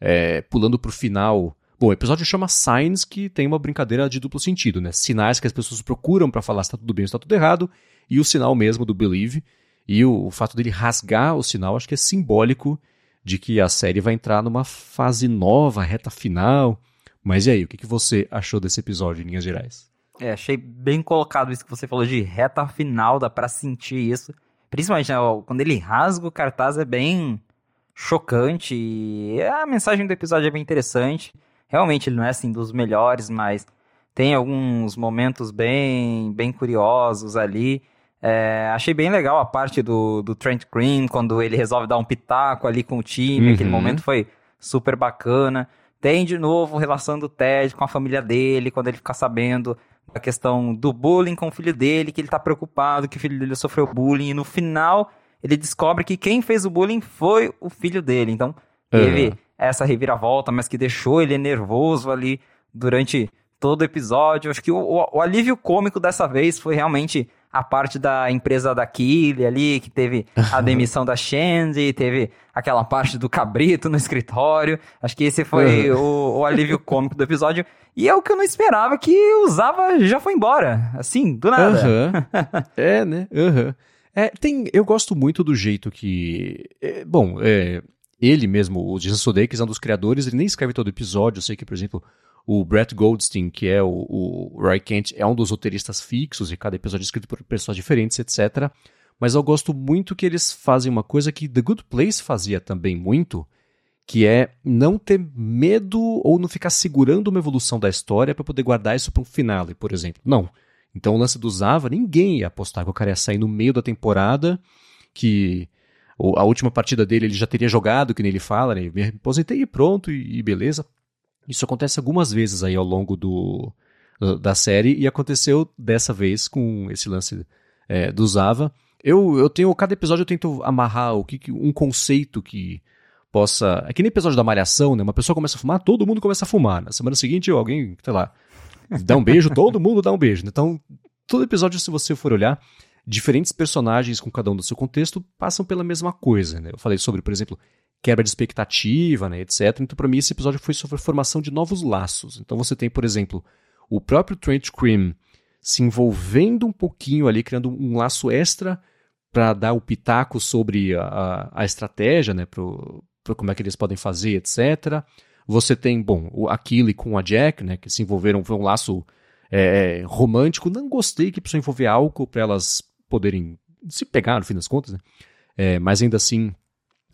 é, pulando pro final Bom, o episódio chama Signs, que tem uma brincadeira de duplo sentido, né? Sinais que as pessoas procuram para falar se está tudo bem ou se está tudo errado, e o sinal mesmo do Believe. E o, o, fato dele rasgar o sinal, acho que é simbólico de que a série vai entrar numa fase nova, reta final. Mas e aí, o que, que você achou desse episódio, em linhas gerais? É, achei bem colocado isso que você falou de reta final, dá pra sentir isso. Principalmente né, quando ele rasga o cartaz, é bem chocante. E a mensagem do episódio é bem interessante. Realmente ele não é assim dos melhores, mas tem alguns momentos bem, bem curiosos ali. É, achei bem legal a parte do, do Trent Green, quando ele resolve dar um pitaco ali com o time. Uhum. Aquele momento foi super bacana. Tem de novo relação do Ted com a família dele, quando ele fica sabendo da questão do bullying com o filho dele, que ele tá preocupado que o filho dele sofreu bullying, e no final ele descobre que quem fez o bullying foi o filho dele. Então, teve uhum essa reviravolta, mas que deixou ele nervoso ali durante todo o episódio. Acho que o, o, o alívio cômico dessa vez foi realmente a parte da empresa da Killy ali, que teve a demissão da Shandy, teve aquela parte do cabrito no escritório. Acho que esse foi o, o, alívio cômico do episódio. E é o que eu não esperava, que usava já foi embora. Assim, do nada. Uhum. é, né? Uhum. É, tem, eu gosto muito do jeito que. É, bom, é, ele mesmo, o Jason Sudeikis é um dos criadores, ele nem escreve todo episódio. Eu sei que, por exemplo, o Brett Goldstein, que é o, o Roy Kent, é um dos roteiristas fixos e cada episódio é escrito por pessoas diferentes, etc. Mas eu gosto muito que eles fazem uma coisa que The Good Place fazia também muito, que é não ter medo ou não ficar segurando uma evolução da história para poder guardar isso para um finale, por exemplo. Não. Então o lance do Zava, ninguém ia apostar que o cara ia sair no meio da temporada, que a última partida dele ele já teria jogado, que nem ele fala, né? Me aposentei e pronto, e, e beleza. Isso acontece algumas vezes aí ao longo do, da série, e aconteceu dessa vez com esse lance é, do Zava. Eu, eu tenho, cada episódio eu tento amarrar o que, um conceito que possa. É que nem episódio da Malhação, né? Uma pessoa começa a fumar, todo mundo começa a fumar. Na semana seguinte, alguém, sei lá, dá um beijo, todo mundo dá um beijo. Então, todo episódio, se você for olhar, diferentes personagens com cada um do seu contexto passam pela mesma coisa, né? Eu falei sobre, por exemplo, quebra de expectativa, né, etc. Então, para mim, esse episódio foi sobre a formação de novos laços. Então, você tem, por exemplo, o próprio Trent Cream se envolvendo um pouquinho ali, criando um laço extra para dar o pitaco sobre a, a, estratégia, né, pro, pro como é que eles podem fazer, etc. Você tem, bom, o Aquile com a Jack, né, que se envolveram, foi um laço é, romântico. Não gostei que precisou envolver álcool para elas poderem se pegar, no fim das contas, né? É, mas ainda assim,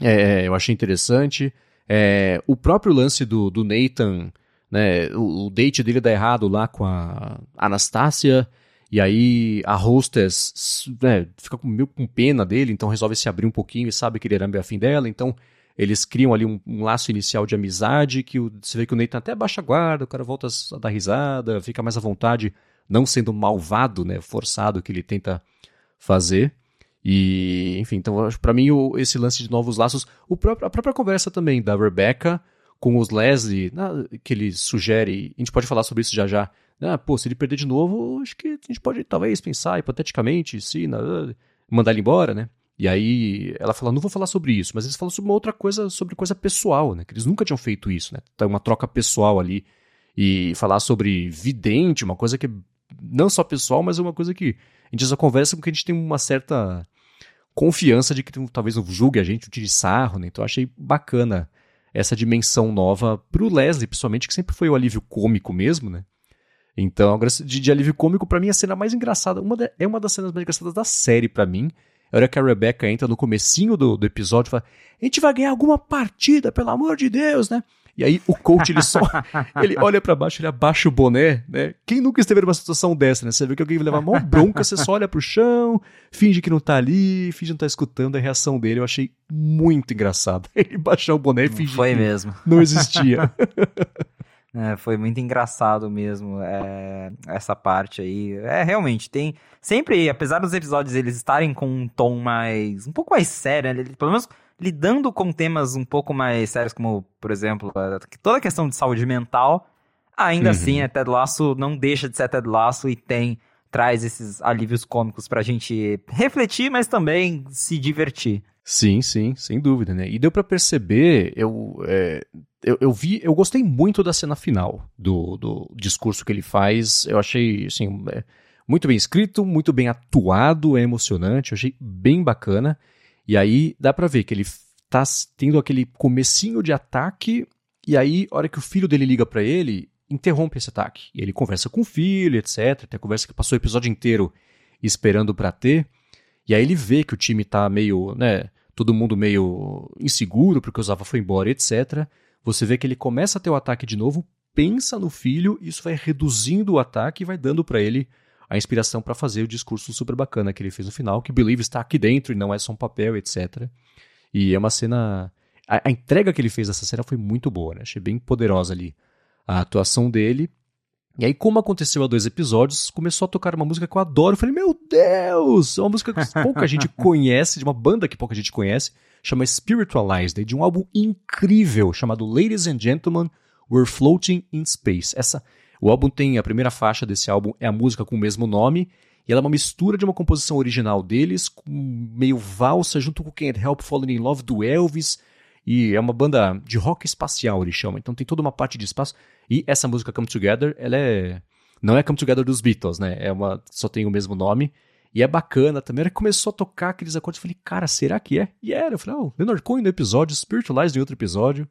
é, eu achei interessante. É, o próprio lance do, do Nathan, né, o, o, date dele dá errado lá com a Anastácia, e aí a hostess né, fica meio com pena dele, então resolve se abrir um pouquinho e sabe que ele era bem afim dela, então eles criam ali um, um, laço inicial de amizade, que o, você vê que o Nathan até baixa a guarda, o cara volta a dar risada, fica mais à vontade, não sendo malvado, né, forçado que ele tenta fazer. E, enfim, então para mim o, esse lance de novos laços, próprio, a própria conversa também da Rebecca com os Leslie, que ele sugere, a gente pode falar sobre isso já já. Ah, pô, se ele perder de novo, acho que a gente pode talvez pensar hipoteticamente, se mandar ele embora, né? E aí ela fala, não vou falar sobre isso, mas eles falam sobre uma outra coisa, sobre coisa pessoal, né? Que eles nunca tinham feito isso, né? Tá uma troca pessoal ali e falar sobre vidente, uma coisa que é não só pessoal, mas é uma coisa que a gente já conversa porque a gente tem uma certa confiança de que talvez não julgue a gente, tire sarro, né? Então achei bacana essa dimensão nova pro Leslie, principalmente, que sempre foi o alívio cômico mesmo, né? Então, de, de alívio cômico, para mim, a cena mais engraçada, uma de, é uma das cenas mais engraçadas da série para mim. É a hora que a Rebecca entra no comecinho do, do episódio e fala: A gente vai ganhar alguma partida, pelo amor de Deus, né? E aí o coach, ele só. ele olha para baixo, ele abaixa o boné, né? Quem nunca esteve numa situação dessa, né? Você vê que alguém leva mão bronca, você só olha pro chão, finge que não tá ali, finge que não tá escutando a reação dele. Eu achei muito engraçado. Ele baixar o boné e fingir Foi que mesmo. não existia. É, foi muito engraçado mesmo é, essa parte aí. É, realmente, tem. Sempre, apesar dos episódios eles estarem com um tom mais. um pouco mais sério, né? pelo menos lidando com temas um pouco mais sérios, como, por exemplo, toda a questão de saúde mental, ainda uhum. assim, é Ted Lasso não deixa de ser Ted Lasso e tem traz esses alívios cômicos pra gente refletir, mas também se divertir. Sim, sim, sem dúvida, né? E deu para perceber, eu, é, eu, eu, vi, eu gostei muito da cena final do, do discurso que ele faz. Eu achei, assim, é, muito bem escrito, muito bem atuado, é emocionante, eu achei bem bacana. E aí dá pra ver que ele tá tendo aquele comecinho de ataque, e aí, a hora que o filho dele liga para ele, interrompe esse ataque. E ele conversa com o filho, etc. Até conversa que passou o episódio inteiro esperando para ter. E aí ele vê que o time tá meio, né, todo mundo meio inseguro porque o Zava foi embora, etc. Você vê que ele começa a ter o ataque de novo, pensa no filho, isso vai reduzindo o ataque e vai dando para ele a inspiração para fazer o discurso super bacana que ele fez no final, que Believe está aqui dentro e não é só um papel, etc. E é uma cena. A, a entrega que ele fez dessa cena foi muito boa, né? Achei bem poderosa ali a atuação dele. E aí, como aconteceu há dois episódios, começou a tocar uma música que eu adoro. Eu falei, meu Deus! É uma música que pouca gente conhece, de uma banda que pouca gente conhece, chama Spiritualized, de um álbum incrível chamado Ladies and Gentlemen, We're Floating in Space. Essa o álbum tem a primeira faixa desse álbum é a música com o mesmo nome, e ela é uma mistura de uma composição original deles, com meio valsa junto com Can't Help Falling in Love do Elvis, e é uma banda de rock espacial, eles chamam. Então tem toda uma parte de espaço. E essa música Come Together, ela é não é Come Together dos Beatles, né? É uma só tem o mesmo nome. E é bacana também. Era que começou a tocar aqueles acordes, eu falei, cara, será que é? E era. Eu falei, oh, Leonard Cohen no episódio, Spiritualized em outro episódio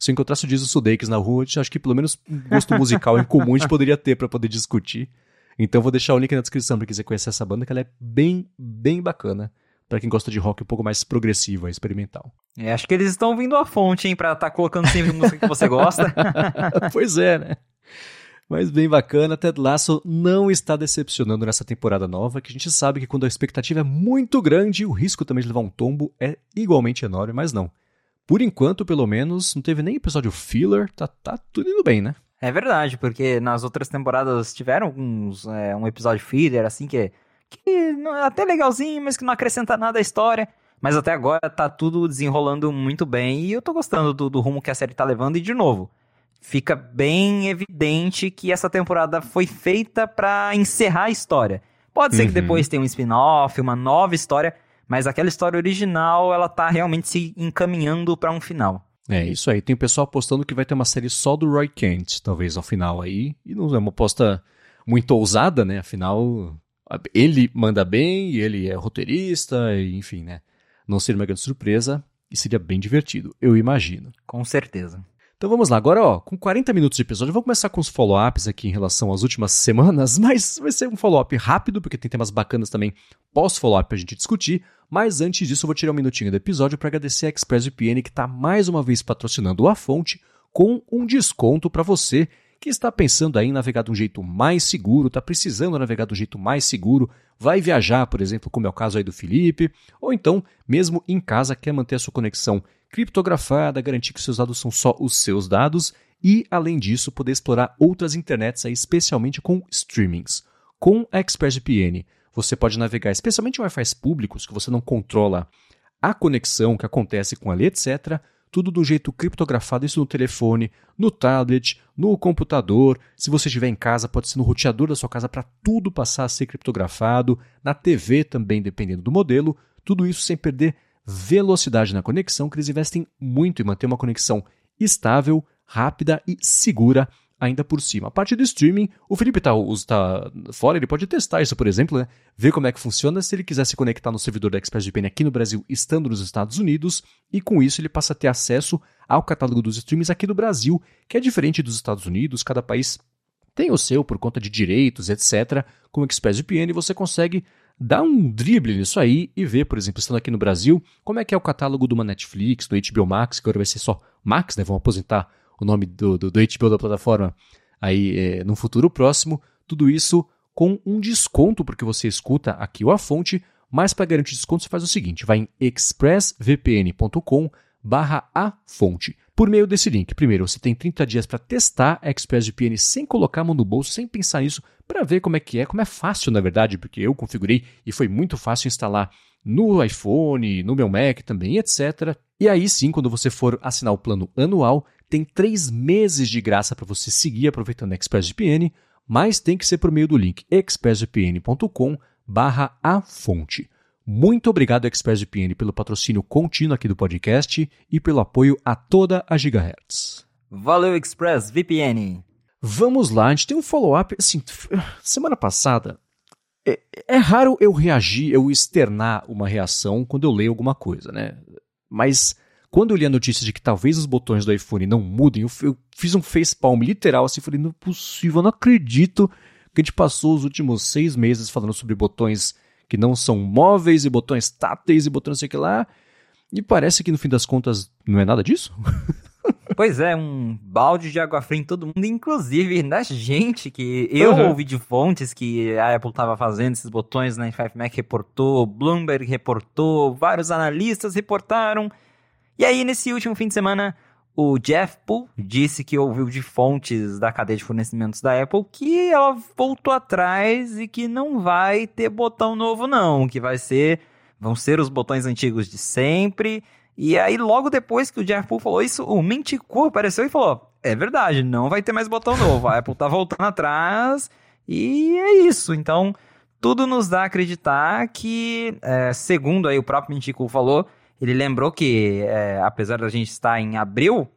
se eu encontrasse o Jesus Sudeikis na rua, acho que pelo menos um gosto musical em comum a gente poderia ter para poder discutir. Então vou deixar o link na descrição para quem quiser conhecer essa banda, que ela é bem, bem bacana para quem gosta de rock um pouco mais progressivo, experimental. É, acho que eles estão vindo à fonte, hein, pra estar tá colocando sempre música que você gosta. pois é, né? Mas bem bacana, Ted Lasso não está decepcionando nessa temporada nova, que a gente sabe que quando a expectativa é muito grande, o risco também de levar um tombo é igualmente enorme, mas não. Por enquanto, pelo menos, não teve nem episódio filler, tá, tá tudo indo bem, né? É verdade, porque nas outras temporadas tiveram alguns, é, um episódio filler, assim, que, que não, é até legalzinho, mas que não acrescenta nada à história. Mas até agora tá tudo desenrolando muito bem e eu tô gostando do, do rumo que a série tá levando. E de novo, fica bem evidente que essa temporada foi feita para encerrar a história. Pode ser uhum. que depois tenha um spin-off, uma nova história, mas aquela história original, ela tá realmente se encaminhando para um final. É, isso aí. Tem o pessoal apostando que vai ter uma série só do Roy Kent, talvez ao final aí. E não é uma aposta muito ousada, né? Afinal, ele manda bem, ele é roteirista, e, enfim, né? Não seria uma grande surpresa e seria bem divertido, eu imagino. Com certeza. Então vamos lá, agora ó, com 40 minutos de episódio, eu vou começar com os follow-ups aqui em relação às últimas semanas, mas vai ser um follow-up rápido, porque tem temas bacanas também pós-follow-up pra gente discutir. Mas antes disso, eu vou tirar um minutinho do episódio para agradecer a ExpressVPN que está mais uma vez patrocinando a fonte com um desconto para você que está pensando aí em navegar de um jeito mais seguro, está precisando navegar de um jeito mais seguro, vai viajar, por exemplo, como é o caso aí do Felipe, ou então, mesmo em casa, quer manter a sua conexão criptografada, garantir que seus dados são só os seus dados e, além disso, poder explorar outras internets, aí, especialmente com streamings. Com a ExpressVPN, você pode navegar especialmente em Wi-Fi públicos, que você não controla a conexão que acontece com ali, etc., tudo do jeito criptografado, isso no telefone, no tablet, no computador. Se você estiver em casa, pode ser no roteador da sua casa para tudo passar a ser criptografado, na TV também, dependendo do modelo. Tudo isso sem perder velocidade na conexão, que eles investem muito em manter uma conexão estável, rápida e segura ainda por cima. A parte do streaming, o Felipe está tá fora, ele pode testar isso, por exemplo, né? ver como é que funciona se ele quiser se conectar no servidor da ExpressVPN aqui no Brasil, estando nos Estados Unidos, e com isso ele passa a ter acesso ao catálogo dos streams aqui no Brasil, que é diferente dos Estados Unidos, cada país tem o seu por conta de direitos, etc. Com o ExpressVPN você consegue dar um drible nisso aí e ver, por exemplo, estando aqui no Brasil, como é que é o catálogo de uma Netflix, do HBO Max, que agora vai ser só Max, né? Vão aposentar o nome do, do, do HBO da plataforma aí é, no futuro próximo. Tudo isso com um desconto, porque você escuta aqui o A Fonte, mas para garantir desconto você faz o seguinte, vai em expressvpn.com barra a fonte. Por meio desse link, primeiro você tem 30 dias para testar a ExpressVPN sem colocar a mão no bolso, sem pensar nisso, para ver como é que é, como é fácil na verdade, porque eu configurei e foi muito fácil instalar no iPhone, no meu Mac também, etc. E aí sim, quando você for assinar o plano anual, tem três meses de graça para você seguir aproveitando a ExpressVPN, mas tem que ser por meio do link expressvpn.com barra a fonte. Muito obrigado, ExpressVPN, pelo patrocínio contínuo aqui do podcast e pelo apoio a toda a Gigahertz. Valeu, ExpressVPN! Vamos lá, a gente tem um follow-up. Assim, semana passada, é, é, raro eu reagir, eu externar uma reação quando eu leio alguma coisa, né? Mas quando eu li a notícia de que talvez os botões do iPhone não mudem, eu, eu fiz um facepalm literal assim, falei, não é possível, eu não acredito que a gente passou os últimos seis meses falando sobre botões que não são móveis e botões táteis e botões sei que lá. E parece que no fim das contas não é nada disso. Pois é, um balde de água fria em todo mundo, inclusive da gente, que eu uhum. ouvi de fontes que a Apple estava fazendo esses botões na né? 5 Mac reportou, Bloomberg reportou, vários analistas reportaram. E aí, nesse último fim de semana, o Jeff Poole disse que ouviu de fontes da cadeia de fornecimentos da Apple que ela voltou atrás e que não vai ter botão novo não, que vai ser vão ser os botões antigos de sempre. E aí logo depois que o Jeff Poole falou isso, o Mintico apareceu e falou: "É verdade, não vai ter mais botão novo. A Apple tá voltando atrás e é isso". Então, tudo nos dá a acreditar que, é, segundo aí o próprio Mintico falou, ele lembrou que, é, apesar da gente estar em abril,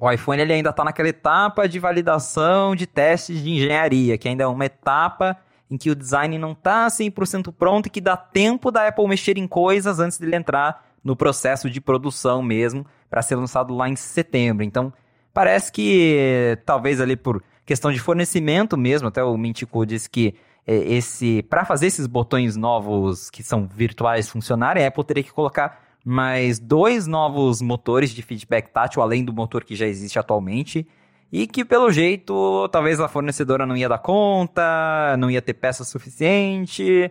o iPhone ele ainda está naquela etapa de validação de testes de engenharia, que ainda é uma etapa em que o design não está 100% pronto e que dá tempo da Apple mexer em coisas antes dele entrar no processo de produção mesmo, para ser lançado lá em setembro. Então, parece que talvez ali por questão de fornecimento mesmo, até o Mintico disse que é, esse para fazer esses botões novos que são virtuais funcionarem, a Apple teria que colocar mais dois novos motores de feedback tátil, além do motor que já existe atualmente. e que pelo jeito talvez a fornecedora não ia dar conta, não ia ter peça suficiente,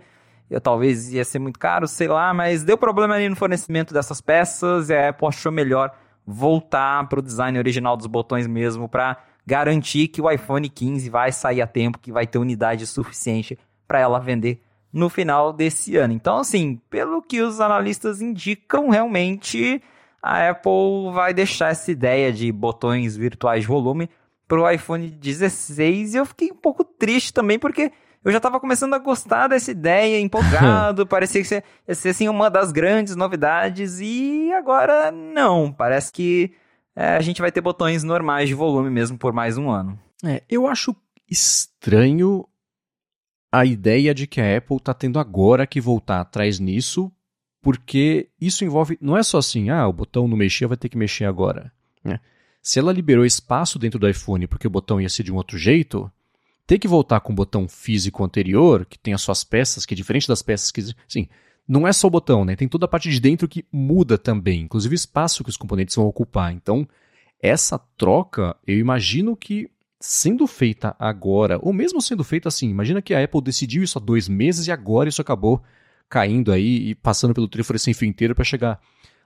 eu, talvez ia ser muito caro, sei lá, mas deu problema ali no fornecimento dessas peças e a Apple achou melhor voltar para o design original dos botões mesmo para garantir que o iPhone 15 vai sair a tempo, que vai ter unidade suficiente para ela vender no final desse ano. Então, assim, pelo que os analistas indicam, realmente a Apple vai deixar essa ideia de botões virtuais de volume para o iPhone 16 e eu fiquei um pouco triste também porque eu já estava começando a gostar dessa ideia, empolgado, parecia que ia ser assim, uma das grandes novidades e agora não, parece que é, a gente vai ter botões normais de volume mesmo por mais um ano. É, eu acho estranho a ideia de que a Apple está tendo agora que voltar atrás nisso, porque isso envolve. Não é só assim, ah, o botão não mexia, vai ter que mexer agora. Né? Se ela liberou espaço dentro do iPhone porque o botão ia ser de um outro jeito, ter que voltar com o botão físico anterior, que tem as suas peças, que é diferente das peças que. Sim, não é só o botão, né? Tem toda a parte de dentro que muda também, inclusive o espaço que os componentes vão ocupar. Então, essa troca, eu imagino que sendo feita agora, ou mesmo sendo feita assim, imagina que a Apple decidiu isso há dois meses e agora isso acabou caindo aí e passando pelo trífone sem fio inteiro para chegar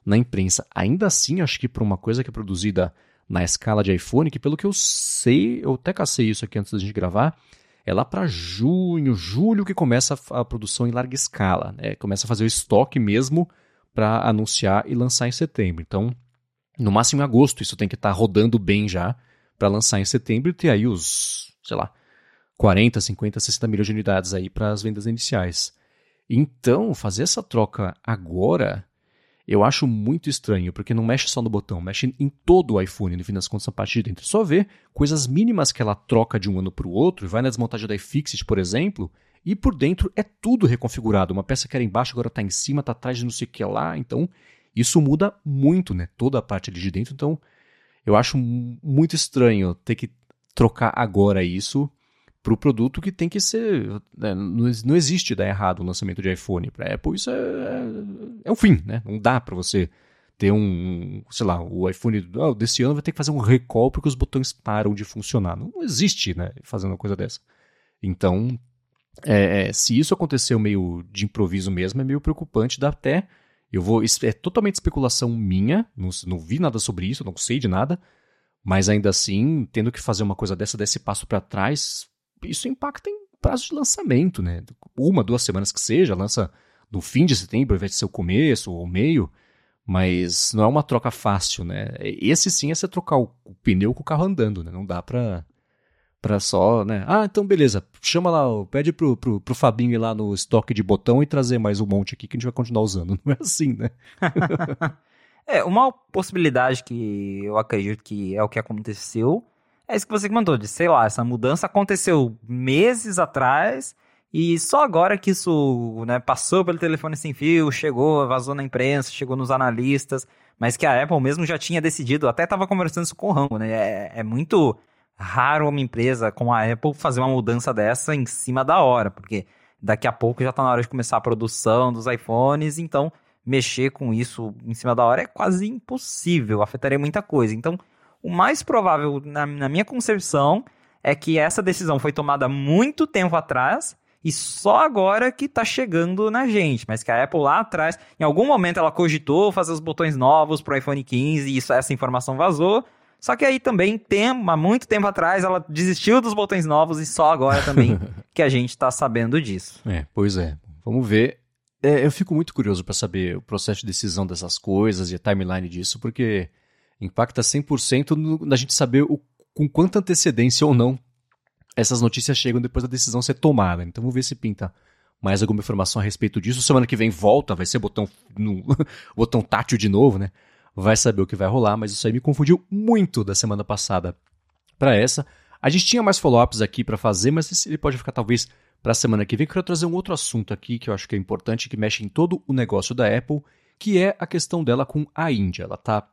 na imprensa. Ainda assim, acho que para uma coisa que é produzida na escala de iPhone, que pelo que eu sei, eu até cacei isso aqui antes da gente gravar, é lá para junho, julho que começa a, produção em larga escala, né? Começa a fazer o estoque mesmo para anunciar e lançar em setembro. Então, no máximo em agosto, isso tem que estar tá rodando bem já para lançar em setembro e ter aí os, sei lá, 40, 50, 60 milhões de unidades aí para as vendas iniciais. Então, fazer essa troca agora, eu acho muito estranho, porque não mexe só no botão, mexe em todo o iPhone, no fim das contas, a parte de dentro. Só vê coisas mínimas que ela troca de um ano para o outro, vai na desmontagem da iFixit, por exemplo, e por dentro é tudo reconfigurado. Uma peça que era embaixo agora está em cima, está atrás de não sei o que lá. Então, isso muda muito, né? Toda a parte ali de dentro. Então, eu acho muito estranho ter que trocar agora isso para o produto que tem que ser. Né, não, existe dar errado o lançamento de iPhone. Para Apple, isso é, é, é o fim, né? Não dá para você ter um, sei lá, o iPhone oh, desse ano vai ter que fazer um recall porque os botões param de funcionar. Não existe, né? Fazendo uma coisa dessa. Então, é, é, se isso aconteceu meio de improviso mesmo, é meio preocupante, dá até eu vou. É totalmente especulação minha, não, não vi nada sobre isso, não sei de nada. Mas ainda assim, tendo que fazer uma coisa dessa, desse passo para trás, isso impacta em prazo de lançamento, né? Uma, duas semanas que seja, lança no fim de setembro, ao invés de ser o começo ou o meio. Mas não é uma troca fácil, né? Esse sim é você trocar o, pneu com o carro andando, né? Não dá pra Pra só, né? Ah, então beleza. Chama lá, pede pro, pro, pro Fabinho ir lá no estoque de botão e trazer mais um monte aqui que a gente vai continuar usando. Não é assim, né? é, uma possibilidade que eu acredito que é o que aconteceu é isso que você mandou, de sei lá, essa mudança aconteceu meses atrás e só agora que isso né, passou pelo telefone sem fio, chegou, vazou na imprensa, chegou nos analistas, mas que a Apple mesmo já tinha decidido, até estava conversando isso com o Rambo, né? É, é muito raro uma empresa como a Apple fazer uma mudança dessa em cima da hora, porque daqui a pouco já está na hora de começar a produção dos iPhones, então mexer com isso em cima da hora é quase impossível, afetaria muita coisa. Então, o mais provável, na, na minha concepção, é que essa decisão foi tomada muito tempo atrás e só agora que está chegando na gente, mas que a Apple lá atrás, em algum momento ela cogitou fazer os botões novos para o iPhone 15 e isso, essa informação vazou, só que aí também, tem, há muito tempo atrás, ela desistiu dos botões novos e só agora também que a gente está sabendo disso. É, pois é. Vamos ver. É, eu fico muito curioso para saber o processo de decisão dessas coisas e a timeline disso, porque impacta 100% no, na gente saber o, com quanta antecedência ou não essas notícias chegam depois da decisão ser tomada. Então vamos ver se pinta mais alguma informação a respeito disso. Semana que vem volta, vai ser botão, no, botão tátil de novo, né? Vai saber o que vai rolar, mas isso aí me confundiu muito da semana passada para essa. A gente tinha mais follow-ups aqui para fazer, mas ele pode ficar talvez para a semana que vem. Eu quero trazer um outro assunto aqui que eu acho que é importante, que mexe em todo o negócio da Apple, que é a questão dela com a Índia. Ela tá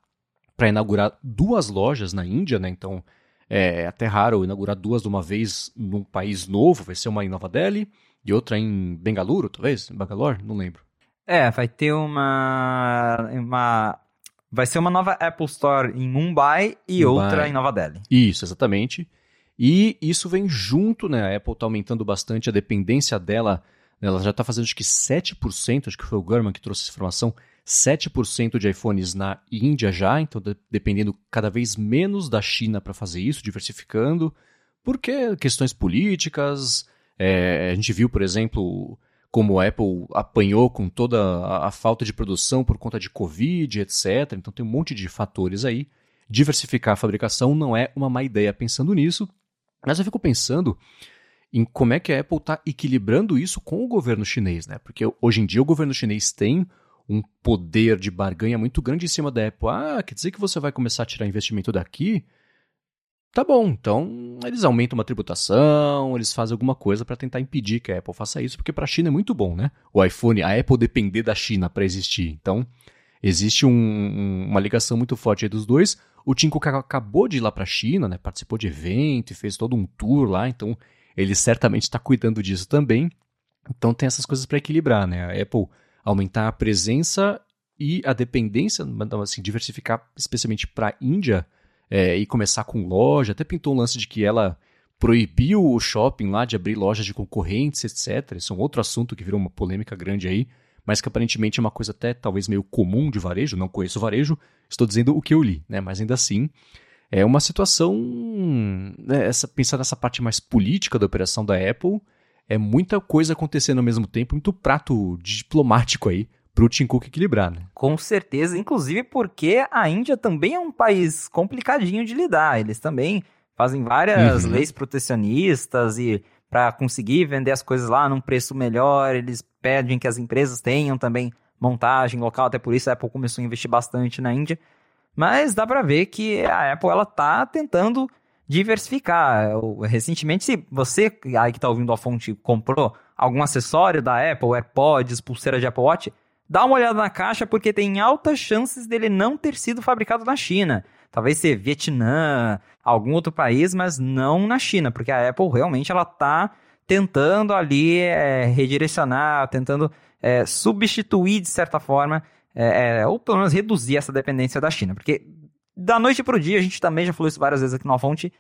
para inaugurar duas lojas na Índia, né? Então é até raro inaugurar duas de uma vez num país novo. Vai ser uma em Nova Delhi e outra em Bengaluru, talvez, Bangalore, não lembro. É, vai ter uma, uma vai ser uma nova Apple Store em Mumbai e Mumbai. outra em Nova Delhi. Isso, exatamente. E isso vem junto, né? A Apple está aumentando bastante a dependência dela. Ela já está fazendo acho que 7%, acho que foi o Gurman que trouxe essa informação, 7% de iPhones na Índia já, então de, dependendo cada vez menos da China para fazer isso, diversificando, porque questões políticas, é, a gente viu, por exemplo, como a Apple apanhou com toda a, falta de produção por conta de Covid, etc. Então tem um monte de fatores aí. Diversificar a fabricação não é uma má ideia pensando nisso, mas eu fico pensando em como é que a Apple está equilibrando isso com o governo chinês, né? Porque hoje em dia o governo chinês tem um poder de barganha muito grande em cima da Apple. Ah, quer dizer que você vai começar a tirar investimento daqui? Tá bom, então eles aumentam uma tributação, eles fazem alguma coisa para tentar impedir que a Apple faça isso, porque para a China é muito bom, né? O iPhone, a Apple depender da China para existir. Então, existe um, um, uma ligação muito forte dos dois. O Tim Cook acabou de ir lá para a China, né? Participou de evento e fez todo um tour lá, então ele certamente está cuidando disso também. Então tem essas coisas para equilibrar, né? A Apple aumentar a presença e a dependência, assim, diversificar especialmente para a Índia é, e começar com loja. Até pintou um lance de que ela proibiu o shopping lá de abrir lojas de concorrentes, etc. Isso é um outro assunto que virou uma polêmica grande aí, mas que aparentemente é uma coisa até talvez meio comum de varejo. Não conheço varejo, estou dizendo o que eu li, né? Mas ainda assim é uma situação. Né, essa, pensar nessa parte mais política da operação da Apple, é muita coisa acontecendo ao mesmo tempo, muito prato diplomático aí para o Tim Cook equilibrar, né? Com certeza, inclusive porque a Índia também é um país complicadinho de lidar. Eles também fazem várias uhum. leis protecionistas e para conseguir vender as coisas lá num preço melhor, eles pedem que as empresas tenham também montagem local, até por isso a Apple começou a investir bastante na Índia. Mas dá para ver que a Apple ela tá tentando diversificar. Recentemente, se você aí que está ouvindo a fonte comprou algum acessório da Apple, AirPods, pulseira de Apple Watch, dá uma olhada na caixa porque tem altas chances dele não ter sido fabricado na China. Talvez ser Vietnã, algum outro país, mas não na China, porque a Apple realmente ela está tentando ali é, redirecionar, tentando é, substituir de certa forma, é, ou pelo menos reduzir essa dependência da China, porque da noite para o dia, a gente também já falou isso várias vezes aqui na fonte,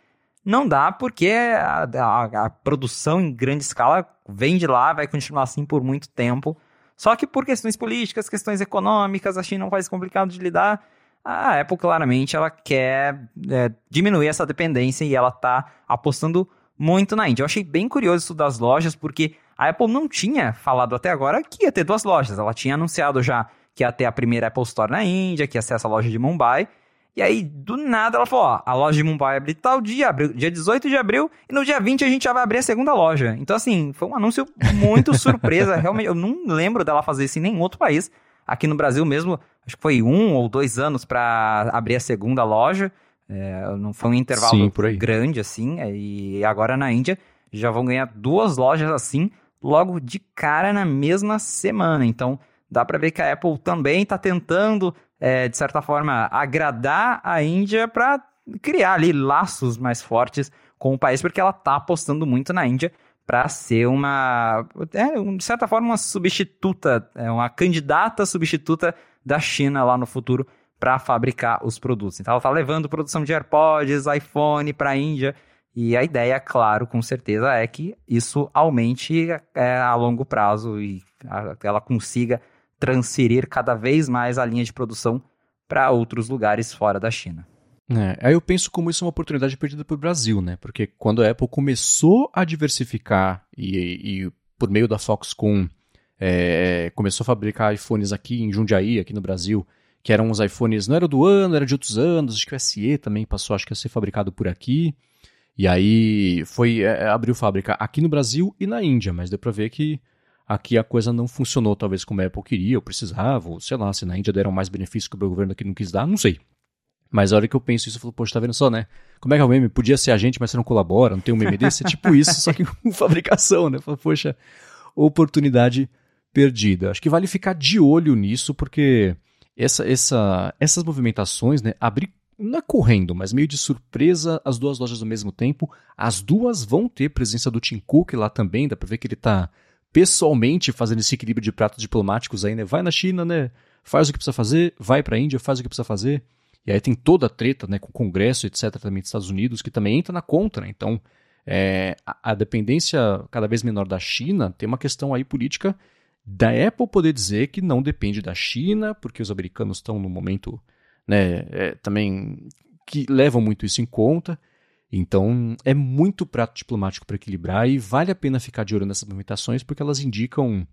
não dá porque a, a, a produção em grande escala vem de lá, vai continuar assim por muito tempo. Só que por questões políticas, questões econômicas, a China é um país complicado de lidar. A Apple claramente ela quer é, diminuir essa dependência e ela está apostando muito na Índia. Eu achei bem curioso isso das lojas, porque a Apple não tinha falado até agora que ia ter duas lojas. Ela tinha anunciado já que ia ter a primeira Apple Store na Índia, que ia ser essa loja de Mumbai. E aí, do nada, ela falou: ó, a loja de Mumbai abre tal dia, abriu, dia 18 de abril, e no dia 20 a gente já vai abrir a segunda loja. Então, assim, foi um anúncio muito surpresa. Realmente, eu não lembro dela fazer isso em nenhum outro país. Aqui no Brasil mesmo, acho que foi um ou dois anos para abrir a segunda loja. É, não foi um intervalo Sim, grande, assim. É, e agora na Índia já vão ganhar duas lojas assim, logo de cara na mesma semana. Então, dá para ver que a Apple também está tentando é, de certa forma, agradar a Índia para criar ali laços mais fortes com o país, porque ela está apostando muito na Índia para ser uma, é, de certa forma, uma substituta, é, uma candidata substituta da China lá no futuro para fabricar os produtos. Então ela está levando produção de AirPods, iPhone para a Índia. E a ideia, claro, com certeza, é que isso aumente é, a longo prazo e ela consiga transferir cada vez mais a linha de produção para outros lugares fora da China. É, aí eu penso como isso é uma oportunidade perdida para o Brasil, né? Porque quando a Apple começou a diversificar e, e por meio da Foxconn é, começou a fabricar iPhones aqui em Jundiaí, aqui no Brasil, que eram os iPhones, não era do ano, era de outros anos, acho que o SE também passou, acho que a ser fabricado por aqui. E aí foi é, abriu fábrica aqui no Brasil e na Índia, mas deu para ver que Aqui a coisa não funcionou, talvez como a Apple queria, ou precisava, ou sei lá, se na Índia deram mais benefício que o governo aqui não quis dar, não sei. Mas a hora que eu penso isso, eu falo, poxa, tá vendo só, né? Como é que é o meme? Podia ser a gente, mas você não colabora, não tem um meme desse? É tipo isso, só que com fabricação, né? Falo, poxa, oportunidade perdida. Acho que vale ficar de olho nisso, porque essa, essa, essas movimentações, né? Abrir, não é correndo, mas meio de surpresa, as duas lojas ao mesmo tempo. As duas vão ter presença do Tim Cook lá também, dá pra ver que ele tá pessoalmente fazendo esse equilíbrio de pratos diplomáticos aí, né? Vai na China, né? Faz o que precisa fazer, vai para a Índia, faz o que precisa fazer. E aí tem toda a treta, né, com o Congresso, etc, também dos Estados Unidos, que também entra na conta, né? Então, é, a, a dependência cada vez menor da China tem uma questão aí política da Apple poder dizer que não depende da China, porque os americanos estão no momento, né, é, também que levam muito isso em conta. Então, é muito prato diplomático para equilibrar e vale a pena ficar de olho nessas movimentações porque elas indicam.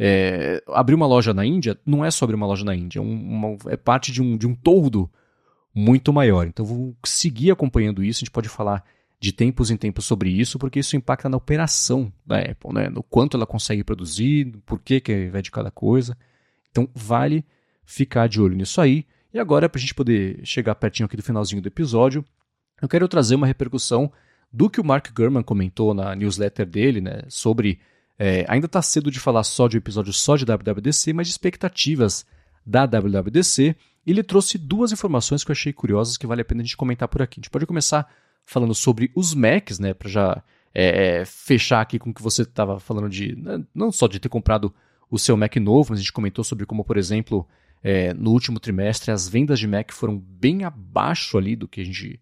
É, abrir uma loja na Índia não é só abrir uma loja na Índia, é, uma, é parte de um, de um todo muito maior. Então, vou seguir acompanhando isso. A gente pode falar de tempos em tempos sobre isso, porque isso impacta na operação da Apple, né? no quanto ela consegue produzir, no porquê que vai de cada coisa. Então, vale ficar de olho nisso aí. E agora, para a gente poder chegar pertinho aqui do finalzinho do episódio, eu quero trazer uma repercussão do que o Mark Gurman comentou na newsletter dele, né, sobre. É, ainda está cedo de falar só de um episódio só de WWDC, mas de expectativas da WWDC. Ele trouxe duas informações que eu achei curiosas que vale a pena a gente comentar por aqui. A gente pode começar falando sobre os Macs, né, para já é, é, fechar aqui com o que você estava falando de. Né, não só de ter comprado o seu Mac novo, mas a gente comentou sobre como, por exemplo, é, no último trimestre as vendas de Mac foram bem abaixo ali do que a gente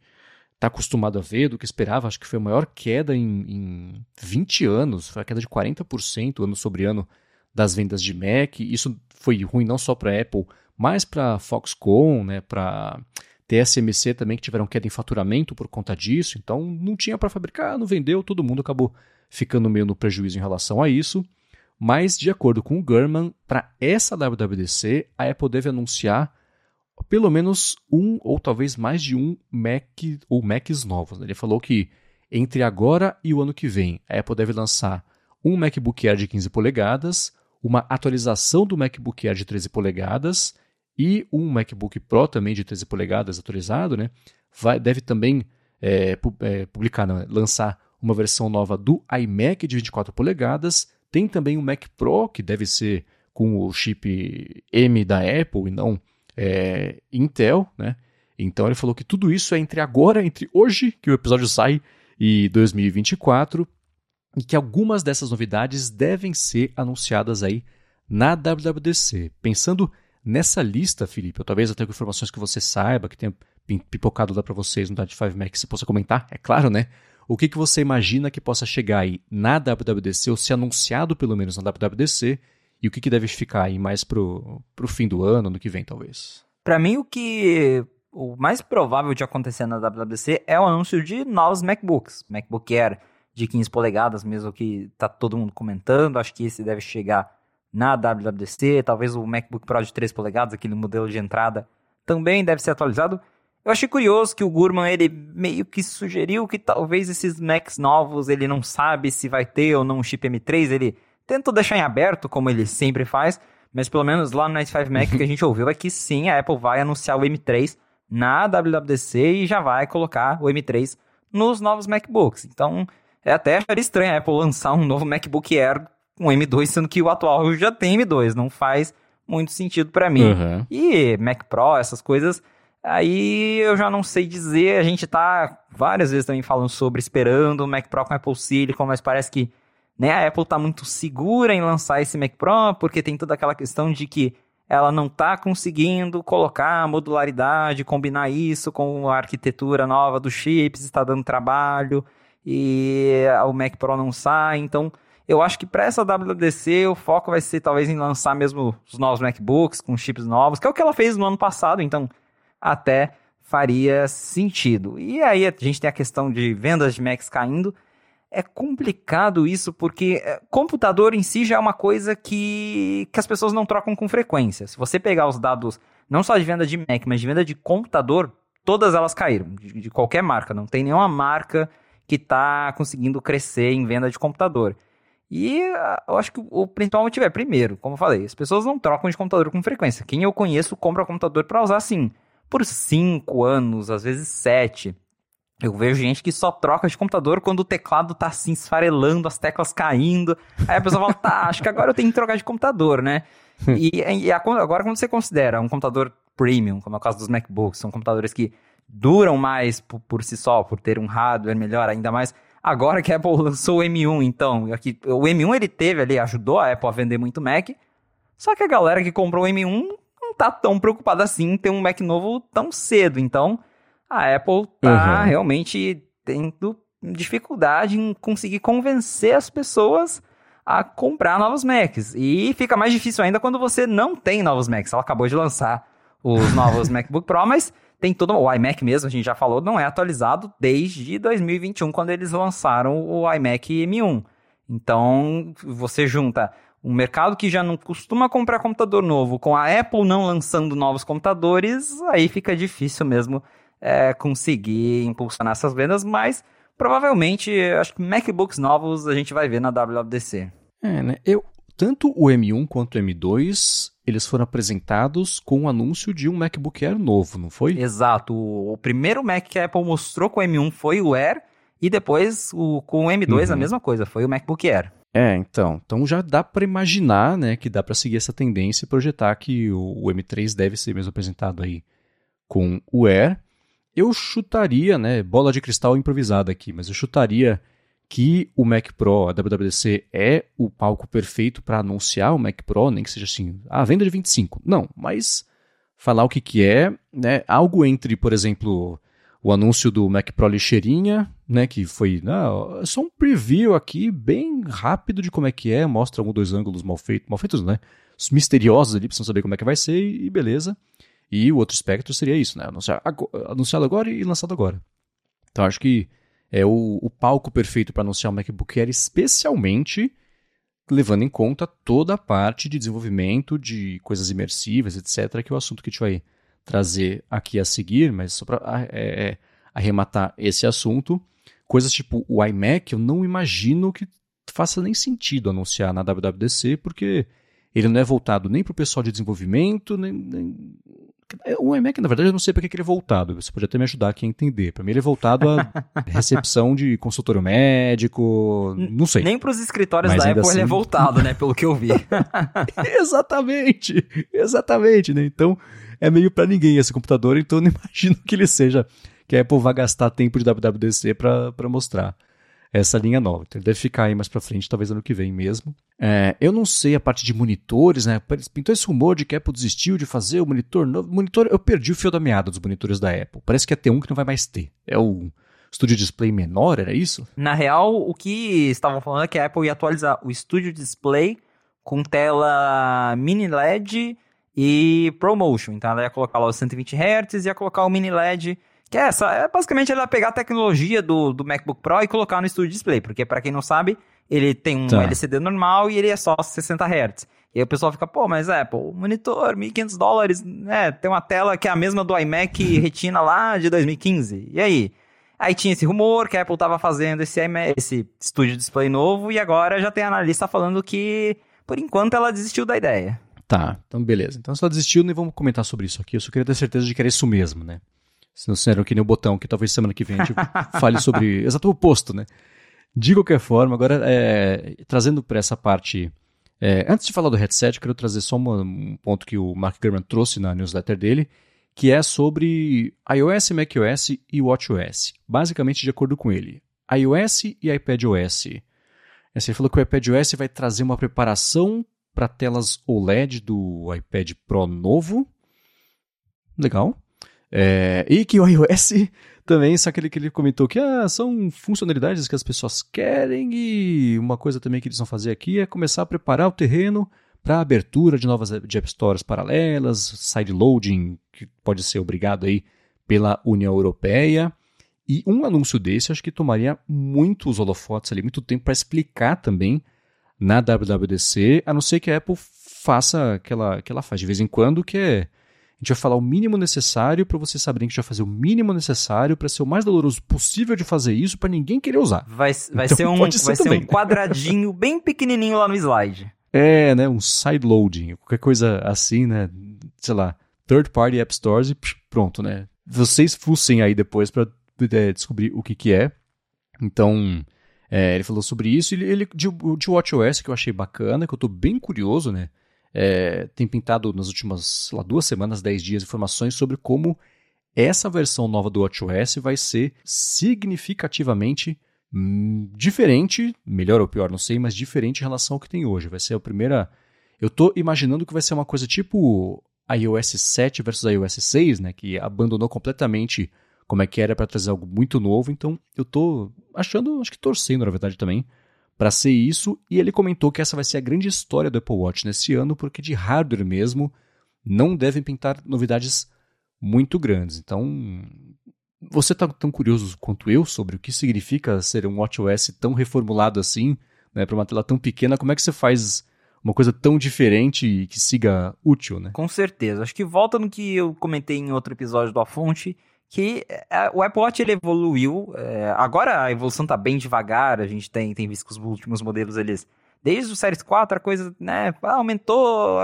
está acostumado a ver, do que esperava. Acho que foi a maior queda em, em 20 anos, foi a queda de 40% ano sobre ano das vendas de Mac. Isso foi ruim não só para Apple, mas para Foxconn, né, para TSMC também, que tiveram queda em faturamento por conta disso. Então não tinha para fabricar, não vendeu, todo mundo acabou ficando meio no prejuízo em relação a isso. Mas, de acordo com o Gurman, para essa WWDC, a Apple deve anunciar pelo menos um ou talvez mais de um Mac ou Macs novos. Né? Ele falou que entre agora e o ano que vem, a Apple deve lançar um MacBook Air de 15 polegadas, uma atualização do MacBook Air de 13 polegadas e um MacBook Pro também de 13 polegadas atualizado, né? Vai, deve também é, é, publicar, não, lançar uma versão nova do iMac de 24 polegadas. Tem também um Mac Pro que deve ser com o chip M da Apple e não é, Intel, né? Então ele falou que tudo isso é entre agora, entre hoje, que o episódio sai, e 2024, e que algumas dessas novidades devem ser anunciadas aí na WWDC. Pensando nessa lista, Felipe, ou talvez até com informações que você saiba, que tenha pipocado lá para vocês no Dad 5 Mac, que você possa comentar, é claro, né? O que, que você imagina que possa chegar aí na WWDC, ou ser anunciado pelo menos na WWDC, e o que, que deve ficar aí mais pro, pro fim do ano, no que vem, talvez? Para mim, o que o mais provável de acontecer na WWDC é o anúncio de novos MacBooks. MacBook Air de 15 polegadas, mesmo que tá todo mundo comentando. Acho que esse deve chegar na WWDC. Talvez o MacBook Pro de 3 polegadas, aquele modelo de entrada, também deve ser atualizado. Eu achei curioso que o Gurman ele meio que sugeriu que talvez esses Macs novos ele não sabe se vai ter ou não um chip M3. Ele Tento deixar em aberto, como ele sempre faz, mas pelo menos lá no Nice 5 Mac que a gente ouviu é que sim, a Apple vai anunciar o M3 na WWDC e já vai colocar o M3 nos novos MacBooks. Então, é até estranho a Apple lançar um novo MacBook Air com M2, sendo que o atual já tem M2. Não faz muito sentido para mim. Uhum. E Mac Pro, essas coisas, aí eu já não sei dizer. A gente tá várias vezes também falando sobre esperando o Mac Pro com Apple Silicon, mas parece que né? A Apple está muito segura em lançar esse Mac Pro, porque tem toda aquela questão de que ela não está conseguindo colocar a modularidade, combinar isso com a arquitetura nova dos chips, está dando trabalho e o Mac Pro não sai. Então, eu acho que para essa WWDC o foco vai ser talvez em lançar mesmo os novos MacBooks com chips novos, que é o que ela fez no ano passado, então até faria sentido. E aí a gente tem a questão de vendas de Macs caindo é complicado isso porque é, computador em si já é uma coisa que, que as pessoas não trocam com frequência. Se você pegar os dados, não só de venda de Mac, mas de venda de computador, todas elas caíram, de, de qualquer marca. Não tem nenhuma marca que está conseguindo crescer em venda de computador. E eu acho que o principal motivo é, primeiro, como eu falei, as pessoas não trocam de computador com frequência. Quem eu conheço compra computador para usar, assim, por 5 anos, às vezes 7. Eu vejo gente que só troca de computador quando o teclado tá assim esfarelando, as teclas caindo. Aí a pessoa fala, tá, acho que agora eu tenho que trocar de computador, né? e, e agora quando você considera um computador premium, como é o caso dos MacBooks, são computadores que duram mais por, por si só, por ter um hardware melhor, ainda mais Agora que a Apple lançou o M1, então, aqui, o M1 ele teve ali, ajudou a Apple a vender muito Mac, só que a galera que comprou o M1 não tá tão preocupada assim em ter um Mac novo tão cedo, então a Apple tá uhum. realmente tendo dificuldade em conseguir convencer as pessoas a comprar novos Macs. E fica mais difícil ainda quando você não tem novos Macs. Ela acabou de lançar os novos MacBook Pro, mas tem todo o iMac mesmo, a gente já falou, não é atualizado desde 2021 quando eles lançaram o iMac M1. Então, você junta um mercado que já não costuma comprar computador novo com a Apple não lançando novos computadores, aí fica difícil mesmo é, conseguir impulsionar essas vendas, mas provavelmente, acho que MacBooks novos a gente vai ver na WWDC. É, né? Eu, tanto o M1 quanto o M2, eles foram apresentados com o anúncio de um MacBook Air novo, não foi? Exato. O, primeiro Mac que a Apple mostrou com o M1 foi o Air, e depois o, com o M2 uhum. a mesma coisa, foi o MacBook Air. É, então. Então já dá para imaginar, né, que dá para seguir essa tendência e projetar que o, o M3 deve ser mesmo apresentado aí com o Air. Eu chutaria, né, bola de cristal improvisada aqui, mas eu chutaria que o Mac Pro, a WWDC, é o palco perfeito para anunciar o Mac Pro, nem que seja assim, a venda de 25. Não, mas falar o que, que é, né, algo entre, por exemplo, o anúncio do Mac Pro lixeirinha, né, que foi não, é só um preview aqui, bem rápido de como é que é, mostra um dois ângulos mal feitos, mal feitos, né, misteriosos ali, precisam saber como é que vai ser e beleza. E o outro espectro seria isso, né? anunciado agora e lançado agora. Então acho que é o, o palco perfeito para anunciar o MacBook Air, especialmente levando em conta toda a parte de desenvolvimento de coisas imersivas, etc., que é o assunto que a gente vai trazer aqui a seguir, mas só para é, é, arrematar esse assunto, coisas tipo o iMac, eu não imagino que faça nem sentido anunciar na WWDC, porque ele não é voltado nem para o pessoal de desenvolvimento, nem, nem, o iMac, na verdade, eu não sei para que ele é voltado. Você pode até me ajudar aqui a entender. Para mim, ele é voltado à recepção de consultório médico, não sei. Nem para os escritórios Mas da Apple assim... ele é assim- voltado, né? Pelo que eu vi. exatamente, exatamente, né? Então, é meio para ninguém esse computador, então eu não imagino que ele seja, que a Apple vá gastar tempo de WWDC para mostrar essa linha nova. Então ele deve ficar aí mais para frente, talvez ano que vem mesmo. É, eu não sei a parte de monitores, né? Pintou esse rumor de que a Apple desistiu de fazer o monitor novo. Monitor, eu perdi o fio da meada dos monitores da Apple. Parece que ia ter um que não vai mais ter. É o Studio Display menor, era isso? Na real, o que estavam falando é que a Apple ia atualizar o Studio Display com tela mini LED e ProMotion. Então ela ia colocar lá os 120 Hz e ia colocar o mini LED que é essa, é basicamente ela pegar a tecnologia do, do MacBook Pro e colocar no Studio Display, porque para quem não sabe, ele tem um tá. LCD normal e ele é só 60 Hz. E aí o pessoal fica, pô, mas Apple, monitor, 1.500 dólares, né, tem uma tela que é a mesma do iMac Retina lá de 2015. E aí? Aí tinha esse rumor que a Apple tava fazendo esse, iMac, esse Studio Display novo e agora já tem analista falando que, por enquanto, ela desistiu da ideia. Tá, então beleza. Então só desistiu, nem vamos comentar sobre isso aqui. Eu só queria ter certeza de que era isso mesmo, né? Se não disseram que nem o botão, que talvez semana que vem a gente fale sobre exato o oposto, né? De qualquer forma, agora é, trazendo para essa parte. É, antes de falar do headset, eu quero trazer só um ponto que o Mark Gurman trouxe na newsletter dele, que é sobre iOS, macOS e WatchOS. Basicamente, de acordo com ele, iOS e iPadOS. Assim, ele falou que o iPadOS vai trazer uma preparação para telas OLED do iPad Pro novo. Legal. É, e que o iOS também, só aquele que ele comentou que ah, são funcionalidades que as pessoas querem e uma coisa também que eles vão fazer aqui é começar a preparar o terreno para a abertura de novas de App Stores paralelas, sideloading, que pode ser obrigado aí pela União Europeia. E um anúncio desse acho que tomaria muitos holofotes ali, muito tempo para explicar também na WWDC, a não ser que a Apple faça aquela que ela faz de vez em quando, que é a gente vai falar o mínimo necessário para você saber que a gente vai fazer o mínimo necessário para ser o mais doloroso possível de fazer isso para ninguém querer usar. Vai, vai então, ser, um, ser, vai ser um quadradinho bem pequenininho lá no slide. É, né? Um side loading, qualquer coisa assim, né? Sei lá, third party app stores e pronto, né? Vocês fussem aí depois para é, descobrir o que que é. Então, é, ele falou sobre isso. Ele, ele de, de WatchOS que eu achei bacana, que eu tô bem curioso, né? É, tem pintado nas últimas lá, duas semanas, dez dias, informações sobre como essa versão nova do WatchOS vai ser significativamente hum, diferente, melhor ou pior, não sei, mas diferente em relação ao que tem hoje. Vai ser a primeira. Eu tô imaginando que vai ser uma coisa tipo iOS 7 versus iOS 6, né, que abandonou completamente como é que era para trazer algo muito novo. Então, eu tô achando, acho que torcendo, na verdade, também, para ser isso. E ele comentou que essa vai ser a grande história do Apple Watch nesse ano, porque de hardware mesmo não devem pintar novidades muito grandes. Então, você está tão curioso quanto eu sobre o que significa ser um WatchOS tão reformulado assim, né, para uma tela tão pequena? Como é que você faz uma coisa tão diferente e que siga útil, né? Com certeza. Acho que volta no que eu comentei em outro episódio do A Fonte, que é, o Apple Watch ele evoluiu. É, agora a evolução está bem devagar, a gente tem, tem visto que os últimos modelos eles Desde o Series 4 a coisa né, aumentou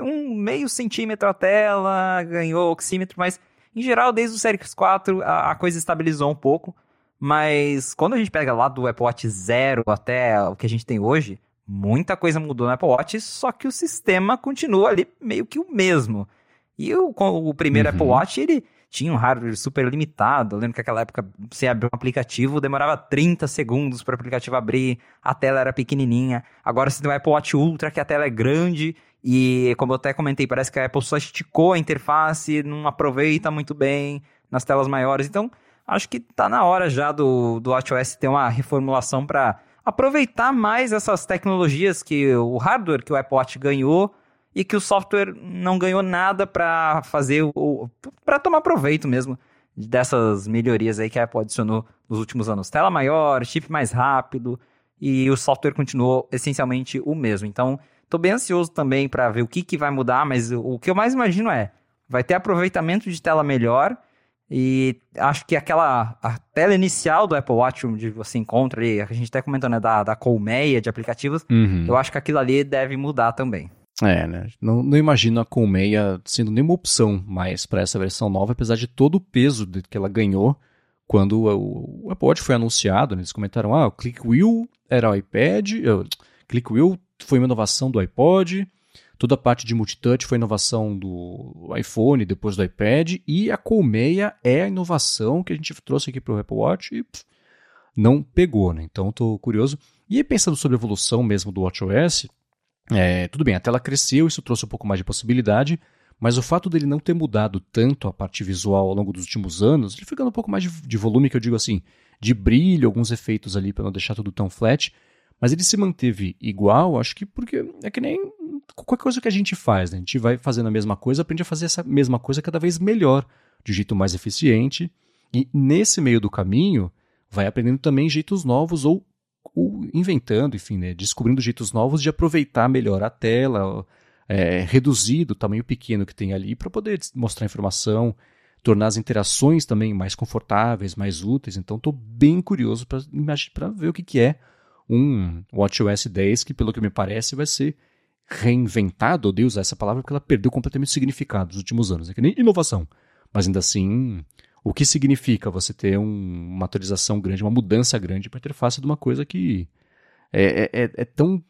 um meio centímetro a tela, ganhou oxímetro, mas em geral, desde o Series 4 a, a coisa estabilizou um pouco. Mas quando a gente pega lá do Apple Watch 0 até o que a gente tem hoje, muita coisa mudou no Apple Watch, só que o sistema continua ali meio que o mesmo. E o, o primeiro uhum. Apple Watch, ele tinha um hardware super limitado. Eu lembro que naquela época você abrir um aplicativo, demorava 30 segundos para o aplicativo abrir, a tela era pequenininha. Agora você tem o Apple Watch Ultra, que a tela é grande, e como eu até comentei, parece que a Apple só esticou a interface, não aproveita muito bem nas telas maiores. Então, acho que tá na hora já do, do WatchOS ter uma reformulação para aproveitar mais essas tecnologias que o hardware que o Apple Watch ganhou e que o software não ganhou nada para fazer o para tomar proveito mesmo dessas melhorias aí que a Apple adicionou nos últimos anos. Tela maior, chip mais rápido e o software continuou essencialmente o mesmo. Então, estou bem ansioso também para ver o que, que vai mudar, mas o que eu mais imagino é vai ter aproveitamento de tela melhor e acho que aquela a tela inicial do Apple Watch, onde você encontra ali, a gente até comentou, né, da, da colmeia de aplicativos, uhum. eu acho que aquilo ali deve mudar também. É, né? Não, não imagino a Colmeia sendo nenhuma opção mais para essa versão nova, apesar de todo o peso que ela ganhou quando o, o Apple Watch foi anunciado. Né? Eles comentaram: ah, o Click Wheel era o iPad, uh, Click Wheel foi uma inovação do iPod, toda a parte de multitouch foi inovação do iPhone, depois do iPad, e a Colmeia é a inovação que a gente trouxe aqui para o Apple Watch e pff, não pegou, né? Então estou curioso. E pensando sobre a evolução mesmo do WatchOS, é, tudo bem, a tela cresceu, isso trouxe um pouco mais de possibilidade, mas o fato dele não ter mudado tanto a parte visual ao longo dos últimos anos, ele foi ganhando um pouco mais de, de volume, que eu digo assim, de brilho, alguns efeitos ali para não deixar tudo tão flat, mas ele se manteve igual, acho que porque é que nem qualquer coisa que a gente faz, né? A gente vai fazendo a mesma coisa, aprende a fazer essa mesma coisa cada vez melhor, de jeito mais eficiente, e nesse meio do caminho vai aprendendo também jeitos novos ou inventando, enfim, né, descobrindo jeitos novos de aproveitar melhor a tela, é, reduzir o tamanho pequeno que tem ali para poder mostrar informação, tornar as interações também mais confortáveis, mais úteis. Então, estou bem curioso para ver o que, que é um WatchOS 10 que, pelo que me parece, vai ser reinventado, odeio usar essa palavra porque ela perdeu completamente o significado nos últimos anos. É que nem inovação, mas ainda assim o que significa você ter um, uma atualização grande, uma mudança grande para a interface de uma coisa que é, é, é, é tão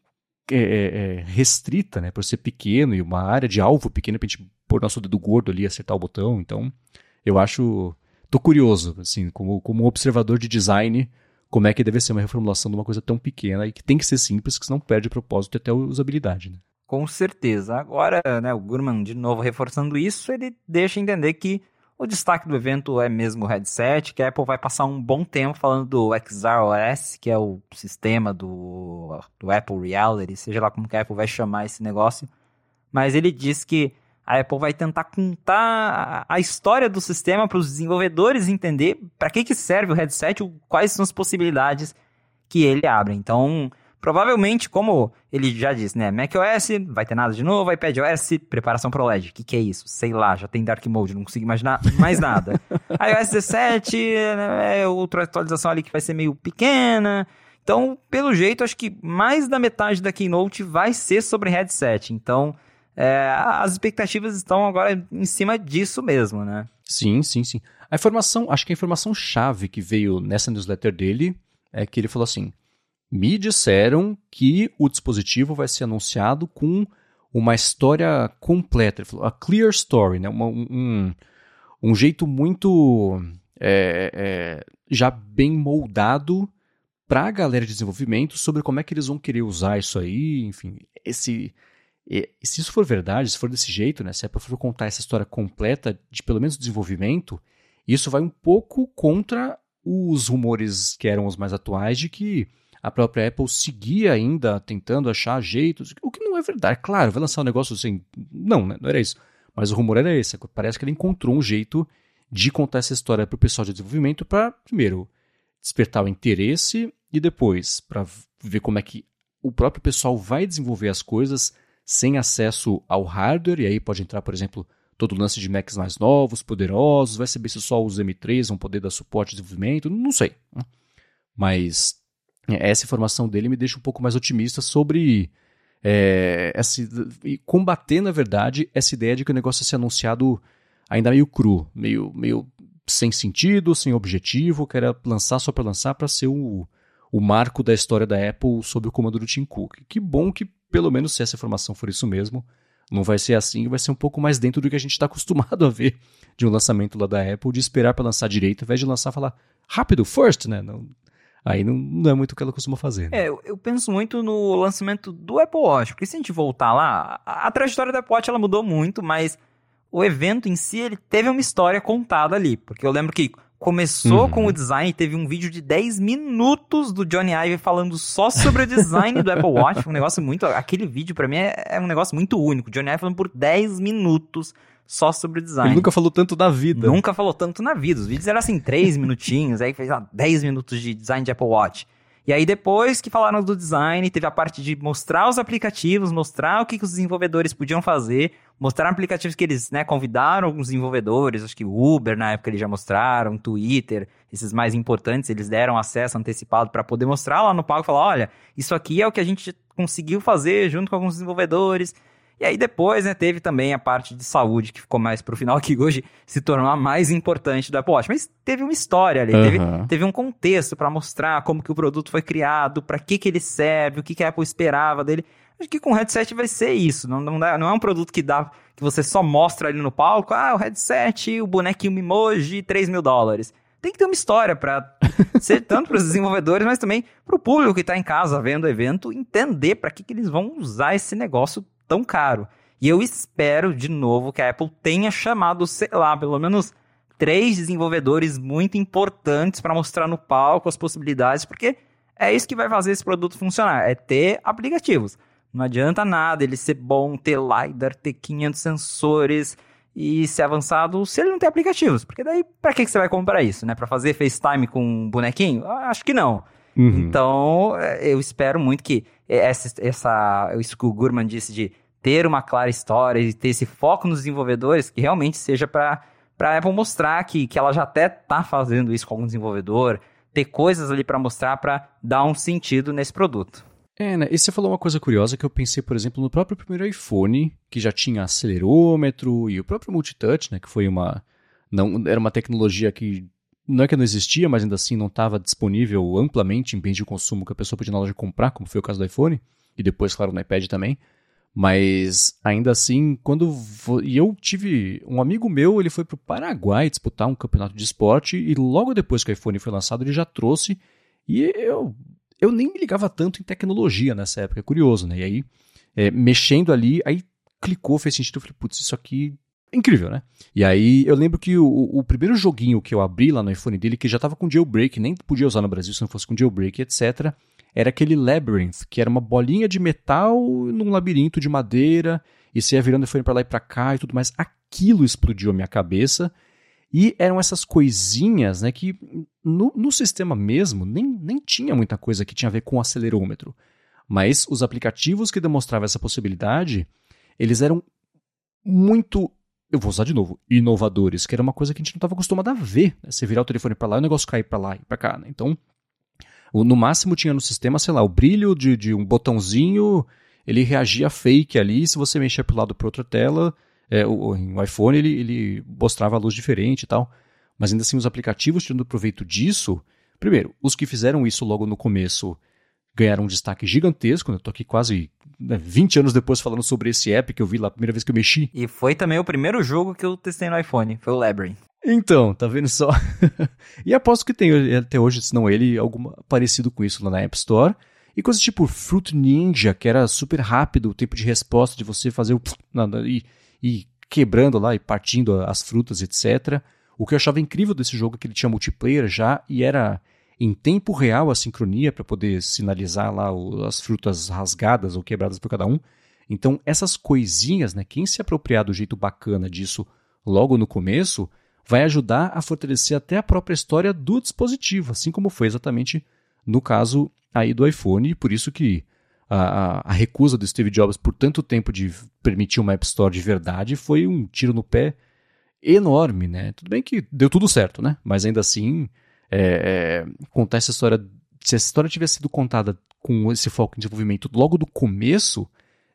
é, é, é, restrita, né, por ser pequeno e uma área de alvo pequena para a gente pôr nosso dedo gordo ali e acertar o botão. Então, eu acho. Tô curioso, assim, como, como observador de design, como é que deve ser uma reformulação de uma coisa tão pequena e que tem que ser simples, que senão perde o propósito e até a usabilidade. Né? Com certeza. Agora, né, o Gurman, de novo, reforçando isso, ele deixa entender que o destaque do evento é mesmo o headset, que a Apple vai passar um bom tempo falando do XROS, que é o sistema do, do Apple Reality, seja lá como que a Apple vai chamar esse negócio. Mas ele diz que a Apple vai tentar contar a história do sistema para os desenvolvedores entender para que, que serve o headset, quais são as possibilidades que ele abre. Então, Provavelmente, como ele já disse, né? macOS, vai ter nada de novo, iPadOS, preparação pro LED. O que, que é isso? Sei lá, já tem Dark Mode, não consigo imaginar mais nada. iOS 17, né, é outra atualização ali que vai ser meio pequena. Então, pelo jeito, acho que mais da metade da Keynote vai ser sobre headset. Então, é, as expectativas estão agora em cima disso mesmo, né? Sim, sim, sim. A informação, acho que a informação chave que veio nessa newsletter dele é que ele falou assim: me disseram que o dispositivo vai ser anunciado com uma história completa. Ele falou, a clear story, né? Uma, um, um jeito muito é, é, já bem moldado para a galera de desenvolvimento sobre como é que eles vão querer usar isso aí, enfim, esse se isso for verdade, se for desse jeito, né, se a Apple for contar essa história completa de pelo menos desenvolvimento, isso vai um pouco contra os rumores que eram os mais atuais de que a própria Apple seguia ainda tentando achar jeitos, o que não é verdade. Claro, vai lançar um negócio assim. Não, né, não era isso. Mas o rumor era esse. Parece que ele encontrou um jeito de contar essa história para o pessoal de desenvolvimento para, primeiro, despertar o interesse e depois para ver como é que o próprio pessoal vai desenvolver as coisas sem acesso ao hardware, e aí pode entrar, por exemplo, todo o lance de Macs mais novos, poderosos, vai saber se só os M3 vão poder dar suporte de desenvolvimento, não sei. Né? Mas essa informação dele me deixa um pouco mais otimista sobre é, essa, combater, na verdade, essa ideia de que o negócio ia ser anunciado ainda meio cru, meio, meio sem sentido, sem objetivo, que era lançar só para lançar para ser o, o marco da história da Apple sob o comando do Tim Cook. Que bom que, pelo menos se essa informação for isso mesmo, não vai ser assim, vai ser um pouco mais dentro do que a gente está acostumado a ver de um lançamento lá da Apple, de esperar para lançar direito, ao invés de lançar falar rápido, first, né? Não, aí não, não, é muito o que ela costuma fazer. Né? É, eu, eu, penso muito no lançamento do Apple Watch, porque se a gente voltar lá, a, a trajetória do Apple Watch ela mudou muito, mas o evento em si ele teve uma história contada ali, porque eu lembro que Começou uhum. com o design, teve um vídeo de 10 minutos do Johnny Ive falando só sobre o design do Apple Watch. Um negócio muito. Aquele vídeo, para mim, é, é, um negócio muito único. Johnny Ive falando por 10 minutos só sobre o design. Ele nunca falou tanto da vida. Nunca falou tanto na vida. Os vídeos eram assim, 3 minutinhos, aí fez ah, 10 minutos de design de Apple Watch. E aí, depois que falaram do design, teve a parte de mostrar os aplicativos, mostrar o que, que os desenvolvedores podiam fazer, mostrar aplicativos que eles né, convidaram alguns desenvolvedores, acho que o Uber na época eles já mostraram, Twitter, esses mais importantes, eles deram acesso antecipado para poder mostrar lá no palco e falar: olha, isso aqui é o que a gente conseguiu fazer junto com alguns desenvolvedores. E aí depois, né, teve também a parte de saúde, que ficou mais pro final, que hoje se tornou a mais importante do Apple Watch. Mas teve uma história ali, uhum. teve, teve um contexto para mostrar como que o produto foi criado, para que que ele serve, o que que a Apple esperava dele. Acho que com o headset vai ser isso. Não, não, dá, não é um produto que dá que você só mostra ali no palco, ah, o headset, o bonequinho Mimoji, 3 mil dólares. Tem que ter uma história para ser tanto para os desenvolvedores, mas também para o público que está em casa vendo o evento entender para que, que eles vão usar esse negócio tão caro. E eu espero, de novo, que a Apple tenha chamado, sei lá, pelo menos três desenvolvedores muito importantes para mostrar no palco as possibilidades, porque é isso que vai fazer esse produto funcionar, é ter aplicativos. Não adianta nada ele ser bom, ter LiDAR, ter 500 sensores e ser avançado se ele não tem aplicativos. Porque daí, para que, que você vai comprar isso, né? Para fazer FaceTime com um bonequinho? Acho que não. Uhum. Então, é, eu espero muito que essa, essa, isso que o Gurman disse de ter uma clara história e ter esse foco nos desenvolvedores, que realmente seja para a Apple mostrar que, que ela já até está fazendo isso com algum desenvolvedor, ter coisas ali para mostrar para dar um sentido nesse produto. É, né? E você falou uma coisa curiosa que eu pensei, por exemplo, no próprio primeiro iPhone, que já tinha acelerômetro e o próprio multitouch, né? Que foi uma. Não, era uma tecnologia que não é que não existia, mas ainda assim não estava disponível amplamente em bens de consumo que a pessoa podia na loja comprar, como foi o caso do iPhone, e depois, claro, no iPad também. Mas ainda assim, quando. E eu tive. Um amigo meu, ele foi para o Paraguai disputar um campeonato de esporte, e logo depois que o iPhone foi lançado, ele já trouxe. E eu, eu nem me ligava tanto em tecnologia nessa época, é curioso, né? E aí, é, mexendo ali, aí clicou, fez sentido. Eu falei, putz, isso aqui é incrível, né? E aí eu lembro que o, o, primeiro joguinho que eu abri lá no iPhone dele, que já tava com jailbreak, nem podia usar no Brasil se não fosse com jailbreak, etc era aquele Labyrinth, que era uma bolinha de metal num labirinto de madeira, e você ia virando iPhone para lá e para cá e tudo mais. Aquilo explodiu a minha cabeça. E eram essas coisinhas né, que no, no sistema mesmo nem, nem tinha muita coisa que tinha a ver com acelerômetro. Mas os aplicativos que demonstravam essa possibilidade, eles eram muito eu vou usar de novo, inovadores, que era uma coisa que a gente não estava acostumado a ver. Né? Você virar o telefone para lá e o negócio cair para lá e para cá. Né? Então, no máximo tinha no sistema, sei lá, o brilho de, de um botãozinho, ele reagia fake ali, se você mexer para o lado para outra tela, é, o, o, iPhone ele, ele mostrava a luz diferente e tal. Mas ainda assim, os aplicativos tirando proveito disso, primeiro, os que fizeram isso logo no começo ganharam um destaque gigantesco. Né? Eu tô aqui quase né, 20 anos depois falando sobre esse app que eu vi lá a primeira vez que eu mexi. E foi também o primeiro jogo que eu testei no iPhone, foi o Labyrinth. Então, tá vendo só? e aposto que tem até hoje, se não ele, algo parecido com isso lá na App Store. E coisas tipo Fruit Ninja, que era super rápido o tempo de resposta de você fazer o. e, e quebrando lá e partindo as frutas, etc. O que eu achava incrível desse jogo é que ele tinha multiplayer já e era em tempo real a sincronia para poder sinalizar lá o, as frutas rasgadas ou quebradas por cada um. Então, essas coisinhas, né, quem se apropriar do jeito bacana disso logo no começo, vai ajudar a fortalecer até a própria história do dispositivo, assim como foi exatamente no caso aí do iPhone, e por isso que a, a, a, recusa do Steve Jobs por tanto tempo de permitir uma App Store de verdade foi um tiro no pé enorme, né? Tudo bem que deu tudo certo, né? Mas ainda assim, é, é, contar essa história, se essa história tivesse sido contada com esse foco em desenvolvimento logo do começo,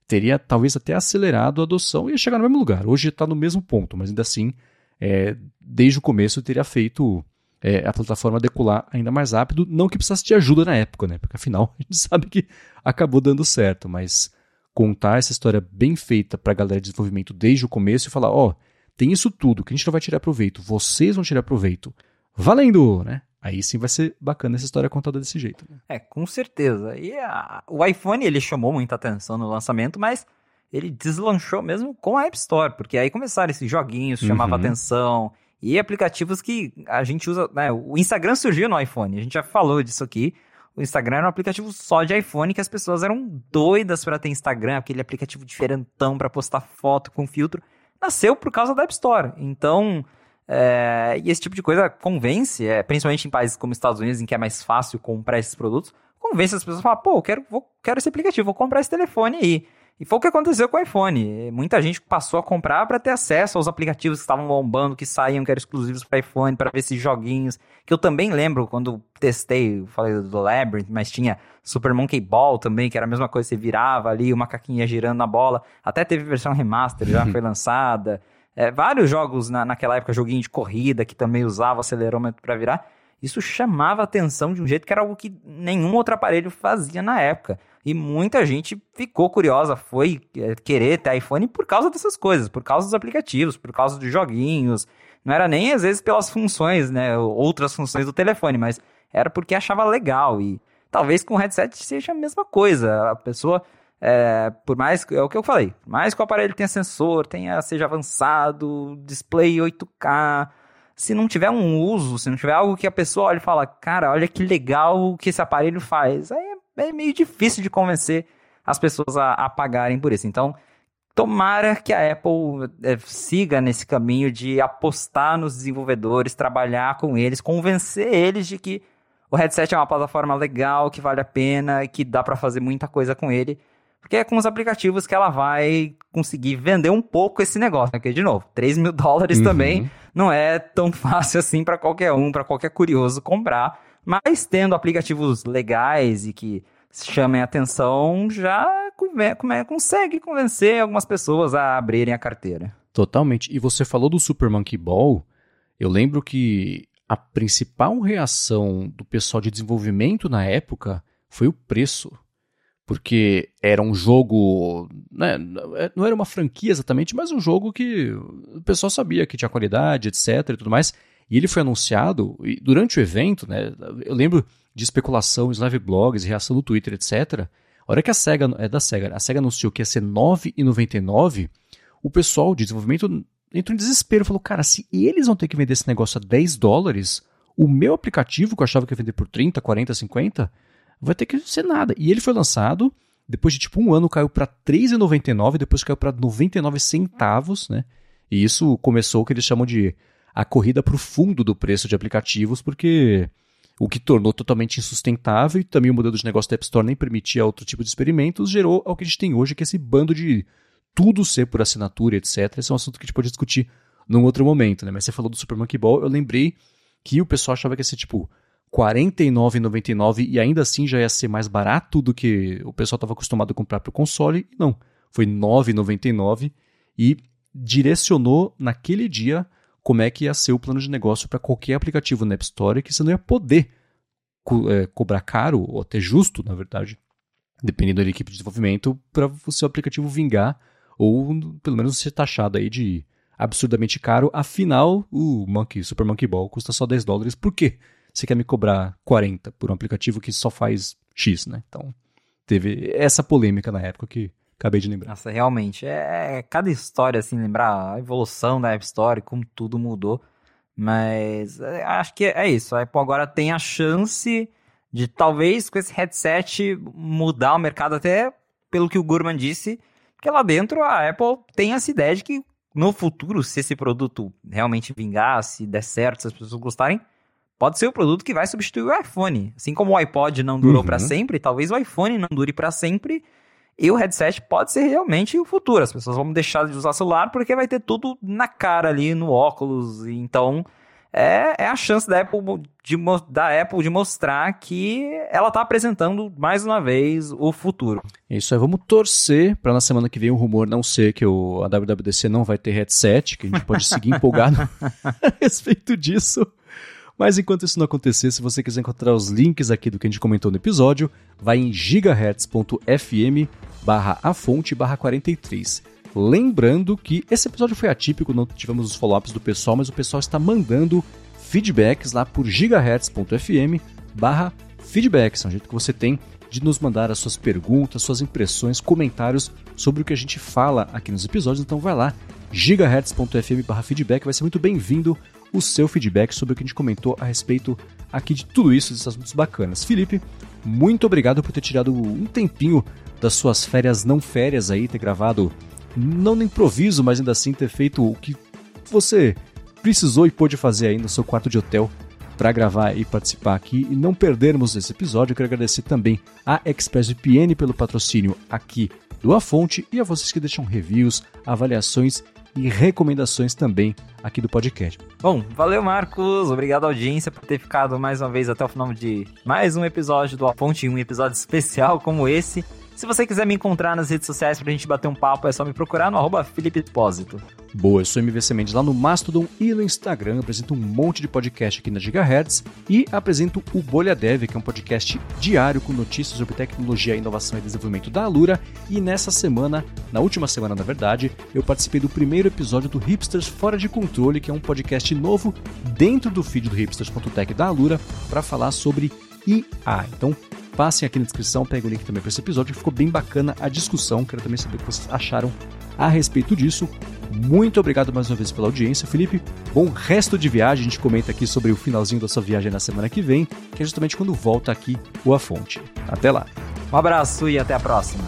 teria talvez até acelerado a adoção e ia chegar no mesmo lugar. Hoje está no mesmo ponto, mas ainda assim, é, desde o começo teria feito é, a plataforma decolar ainda mais rápido. Não que precisasse de ajuda na época, né? Porque afinal a gente sabe que acabou dando certo, mas contar essa história bem feita para a galera de desenvolvimento desde o começo e falar: ó, oh, tem isso tudo que a gente não vai tirar proveito, vocês vão tirar proveito. Valendo, né? Aí sim vai ser bacana essa história contada desse jeito. Né? É, com certeza. E a, o iPhone ele chamou muita atenção no lançamento, mas ele deslanchou mesmo com a App Store, porque aí começaram esses joguinhos, chamava uhum. atenção, e aplicativos que a gente usa. Né, o Instagram surgiu no iPhone, a gente já falou disso aqui. O Instagram era um aplicativo só de iPhone que as pessoas eram doidas para ter Instagram, aquele aplicativo diferentão para postar foto com filtro. Nasceu por causa da App Store. Então, é, e esse tipo de coisa convence, é, principalmente em países como Estados Unidos, em que é mais fácil comprar esses produtos, convence as pessoas a falar, pô, eu quero, vou, quero esse aplicativo, vou comprar esse telefone aí. E foi o que aconteceu com o iPhone. Muita gente passou a comprar para ter acesso aos aplicativos que estavam bombando, que saíam, que eram exclusivos para iPhone, para ver esses joguinhos. Que eu também lembro quando testei, falei do Labyrinth, mas tinha Super Monkey Ball também, que era a mesma coisa, você virava ali, o macaquinho ia girando na bola. Até teve versão remaster, já foi lançada. É, vários jogos na, naquela época, joguinho de corrida, que também usava acelerômetro para virar. Isso chamava atenção de um jeito que era algo que nenhum outro aparelho fazia na época. E muita gente ficou curiosa, foi é, querer ter iPhone por causa dessas coisas, por causa dos aplicativos, por causa dos joguinhos. Não era nem às vezes pelas funções, né, outras funções do telefone, mas era porque achava legal. E talvez com o headset seja a mesma coisa. A pessoa, é, por mais, é o que eu falei, por mais que o aparelho tenha sensor, tenha, seja avançado, display 8K, se não tiver um uso, se não tiver algo que a pessoa olha e fala, cara, olha que legal que esse aparelho faz, aí é é meio difícil de convencer as pessoas a, a pagarem por isso. Então, tomara que a Apple é, siga nesse caminho de apostar nos desenvolvedores, trabalhar com eles, convencer eles de que o headset é uma plataforma legal, que vale a pena e que dá para fazer muita coisa com ele. Porque é com os aplicativos que ela vai conseguir vender um pouco esse negócio. Porque, de novo, 3 mil dólares uhum. também não é tão fácil assim para qualquer um, para qualquer curioso comprar. Mas tendo aplicativos legais e que chamem atenção, já consegue convencer algumas pessoas a abrirem a carteira. Totalmente. E você falou do Super Monkey Ball. Eu lembro que a principal reação do pessoal de desenvolvimento na época foi o preço. Porque era um jogo. Né, não era uma franquia exatamente, mas um jogo que o pessoal sabia que tinha qualidade, etc. e tudo mais. E ele foi anunciado, durante o evento, né, eu lembro de especulação, live blogs, reação no Twitter, etc. A hora que a SEGA, é da SEGA, a SEGA anunciou que ia ser R$ 9,99, o pessoal de desenvolvimento entrou em desespero, falou, cara, se eles vão ter que vender esse negócio a 10 dólares, o meu aplicativo, que eu achava que ia vender por 30, 40, 50, vai ter que ser nada. E ele foi lançado, depois de tipo um ano caiu para 3,99, depois caiu para 99 centavos, né? E isso começou o que eles chamam de a corrida para o fundo do preço de aplicativos, porque o que tornou totalmente insustentável e também o modelo de negócio da App Store nem permitia outro tipo de experimentos, gerou ao que a gente tem hoje, que é esse bando de tudo ser por assinatura, etc. Esse é um assunto que a gente pode discutir num outro momento, né? Mas você falou do Super Monkey Ball, eu lembrei que o pessoal achava que ia ser tipo R$ 49,99 e ainda assim já ia ser mais barato do que o pessoal estava acostumado a comprar para o console. Não, foi R$ 9,99 e direcionou naquele dia como é que ia ser o plano de negócio para qualquer aplicativo na App Store que você não ia poder co é, cobrar caro, ou até justo, na verdade, dependendo da equipe de desenvolvimento, para o seu aplicativo vingar, ou pelo menos ser taxado aí de absurdamente caro, afinal o Monkey, Super Monkey Ball custa só 10 dólares, por quê? Você quer me cobrar 40 por um aplicativo que só faz X, né? Então, teve essa polêmica na época que acabei de lembrar. Nossa, realmente, é, é cada história, assim, lembrar a evolução da App Store, como tudo mudou, mas é, acho que é isso, a Apple agora tem a chance de talvez com esse headset mudar o mercado até pelo que o Gurman disse, que lá dentro a Apple tem essa ideia de que no futuro, se esse produto realmente vingar, se der certo, se as pessoas gostarem, pode ser o produto que vai substituir o iPhone. Assim como o iPod não durou uhum. para sempre, talvez o iPhone não dure para sempre. E o headset pode ser realmente o futuro. As pessoas vão deixar de usar celular porque vai ter tudo na cara ali, no óculos. Então, é, é a chance da Apple de, da Apple de mostrar que ela está apresentando mais uma vez o futuro. Isso aí, vamos torcer para na semana que vem o rumor não ser que o, a WWDC não vai ter headset, que a gente pode seguir empolgado a respeito disso. Mas enquanto isso não acontecer, se você quiser encontrar os links aqui do que a gente comentou no episódio, vai em gigahertz.fm barra a fonte barra 43. Lembrando que esse episódio foi atípico, não tivemos os follow-ups do pessoal, mas o pessoal está mandando feedbacks lá por gigahertz.fm barra feedbacks. É um jeito que você tem de nos mandar as suas perguntas, suas impressões, comentários sobre o que a gente fala aqui nos episódios. Então vai lá, gigahertz.fm barra feedback, vai ser muito bem-vindo o seu feedback sobre o que a gente comentou a respeito aqui de tudo isso, desses assuntos bacanas. Felipe, muito obrigado por ter tirado um tempinho das suas férias não férias aí, ter gravado não no improviso, mas ainda assim ter feito o que você precisou e pôde fazer aí no seu quarto de hotel para gravar e participar aqui e não perdermos esse episódio. Eu quero agradecer também a ExpressVPN pelo patrocínio aqui do A Fonte e a vocês que deixam reviews, avaliações e recomendações também aqui do podcast. Bom, valeu Marcos, obrigado audiência por ter ficado mais uma vez até o final de mais um episódio do A Fonte, um episódio especial como esse. Se você quiser me encontrar nas redes sociais pra gente bater um papo, é só me procurar no arroba Felipe Espósito. Boa, eu sou MVC Mendes lá no Mastodon e no Instagram. apresento um monte de podcast aqui na Gigahertz e apresento o Bolha Dev, que é um podcast diário com notícias sobre tecnologia, inovação e desenvolvimento da Alura. E nessa semana, na última semana na verdade, eu participei do primeiro episódio do Hipsters Fora de Controle, que é um podcast novo dentro do feed do hipsters.tech da Alura para falar sobre IA. Então, Passem aqui na descrição, pega o link também para esse episódio, ficou bem bacana a discussão. Quero também saber o que vocês acharam a respeito disso. Muito obrigado mais uma vez pela audiência, Felipe. Bom resto de viagem. A gente comenta aqui sobre o finalzinho da sua viagem na semana que vem, que é justamente quando volta aqui o A Fonte. Até lá. Um abraço e até a próxima.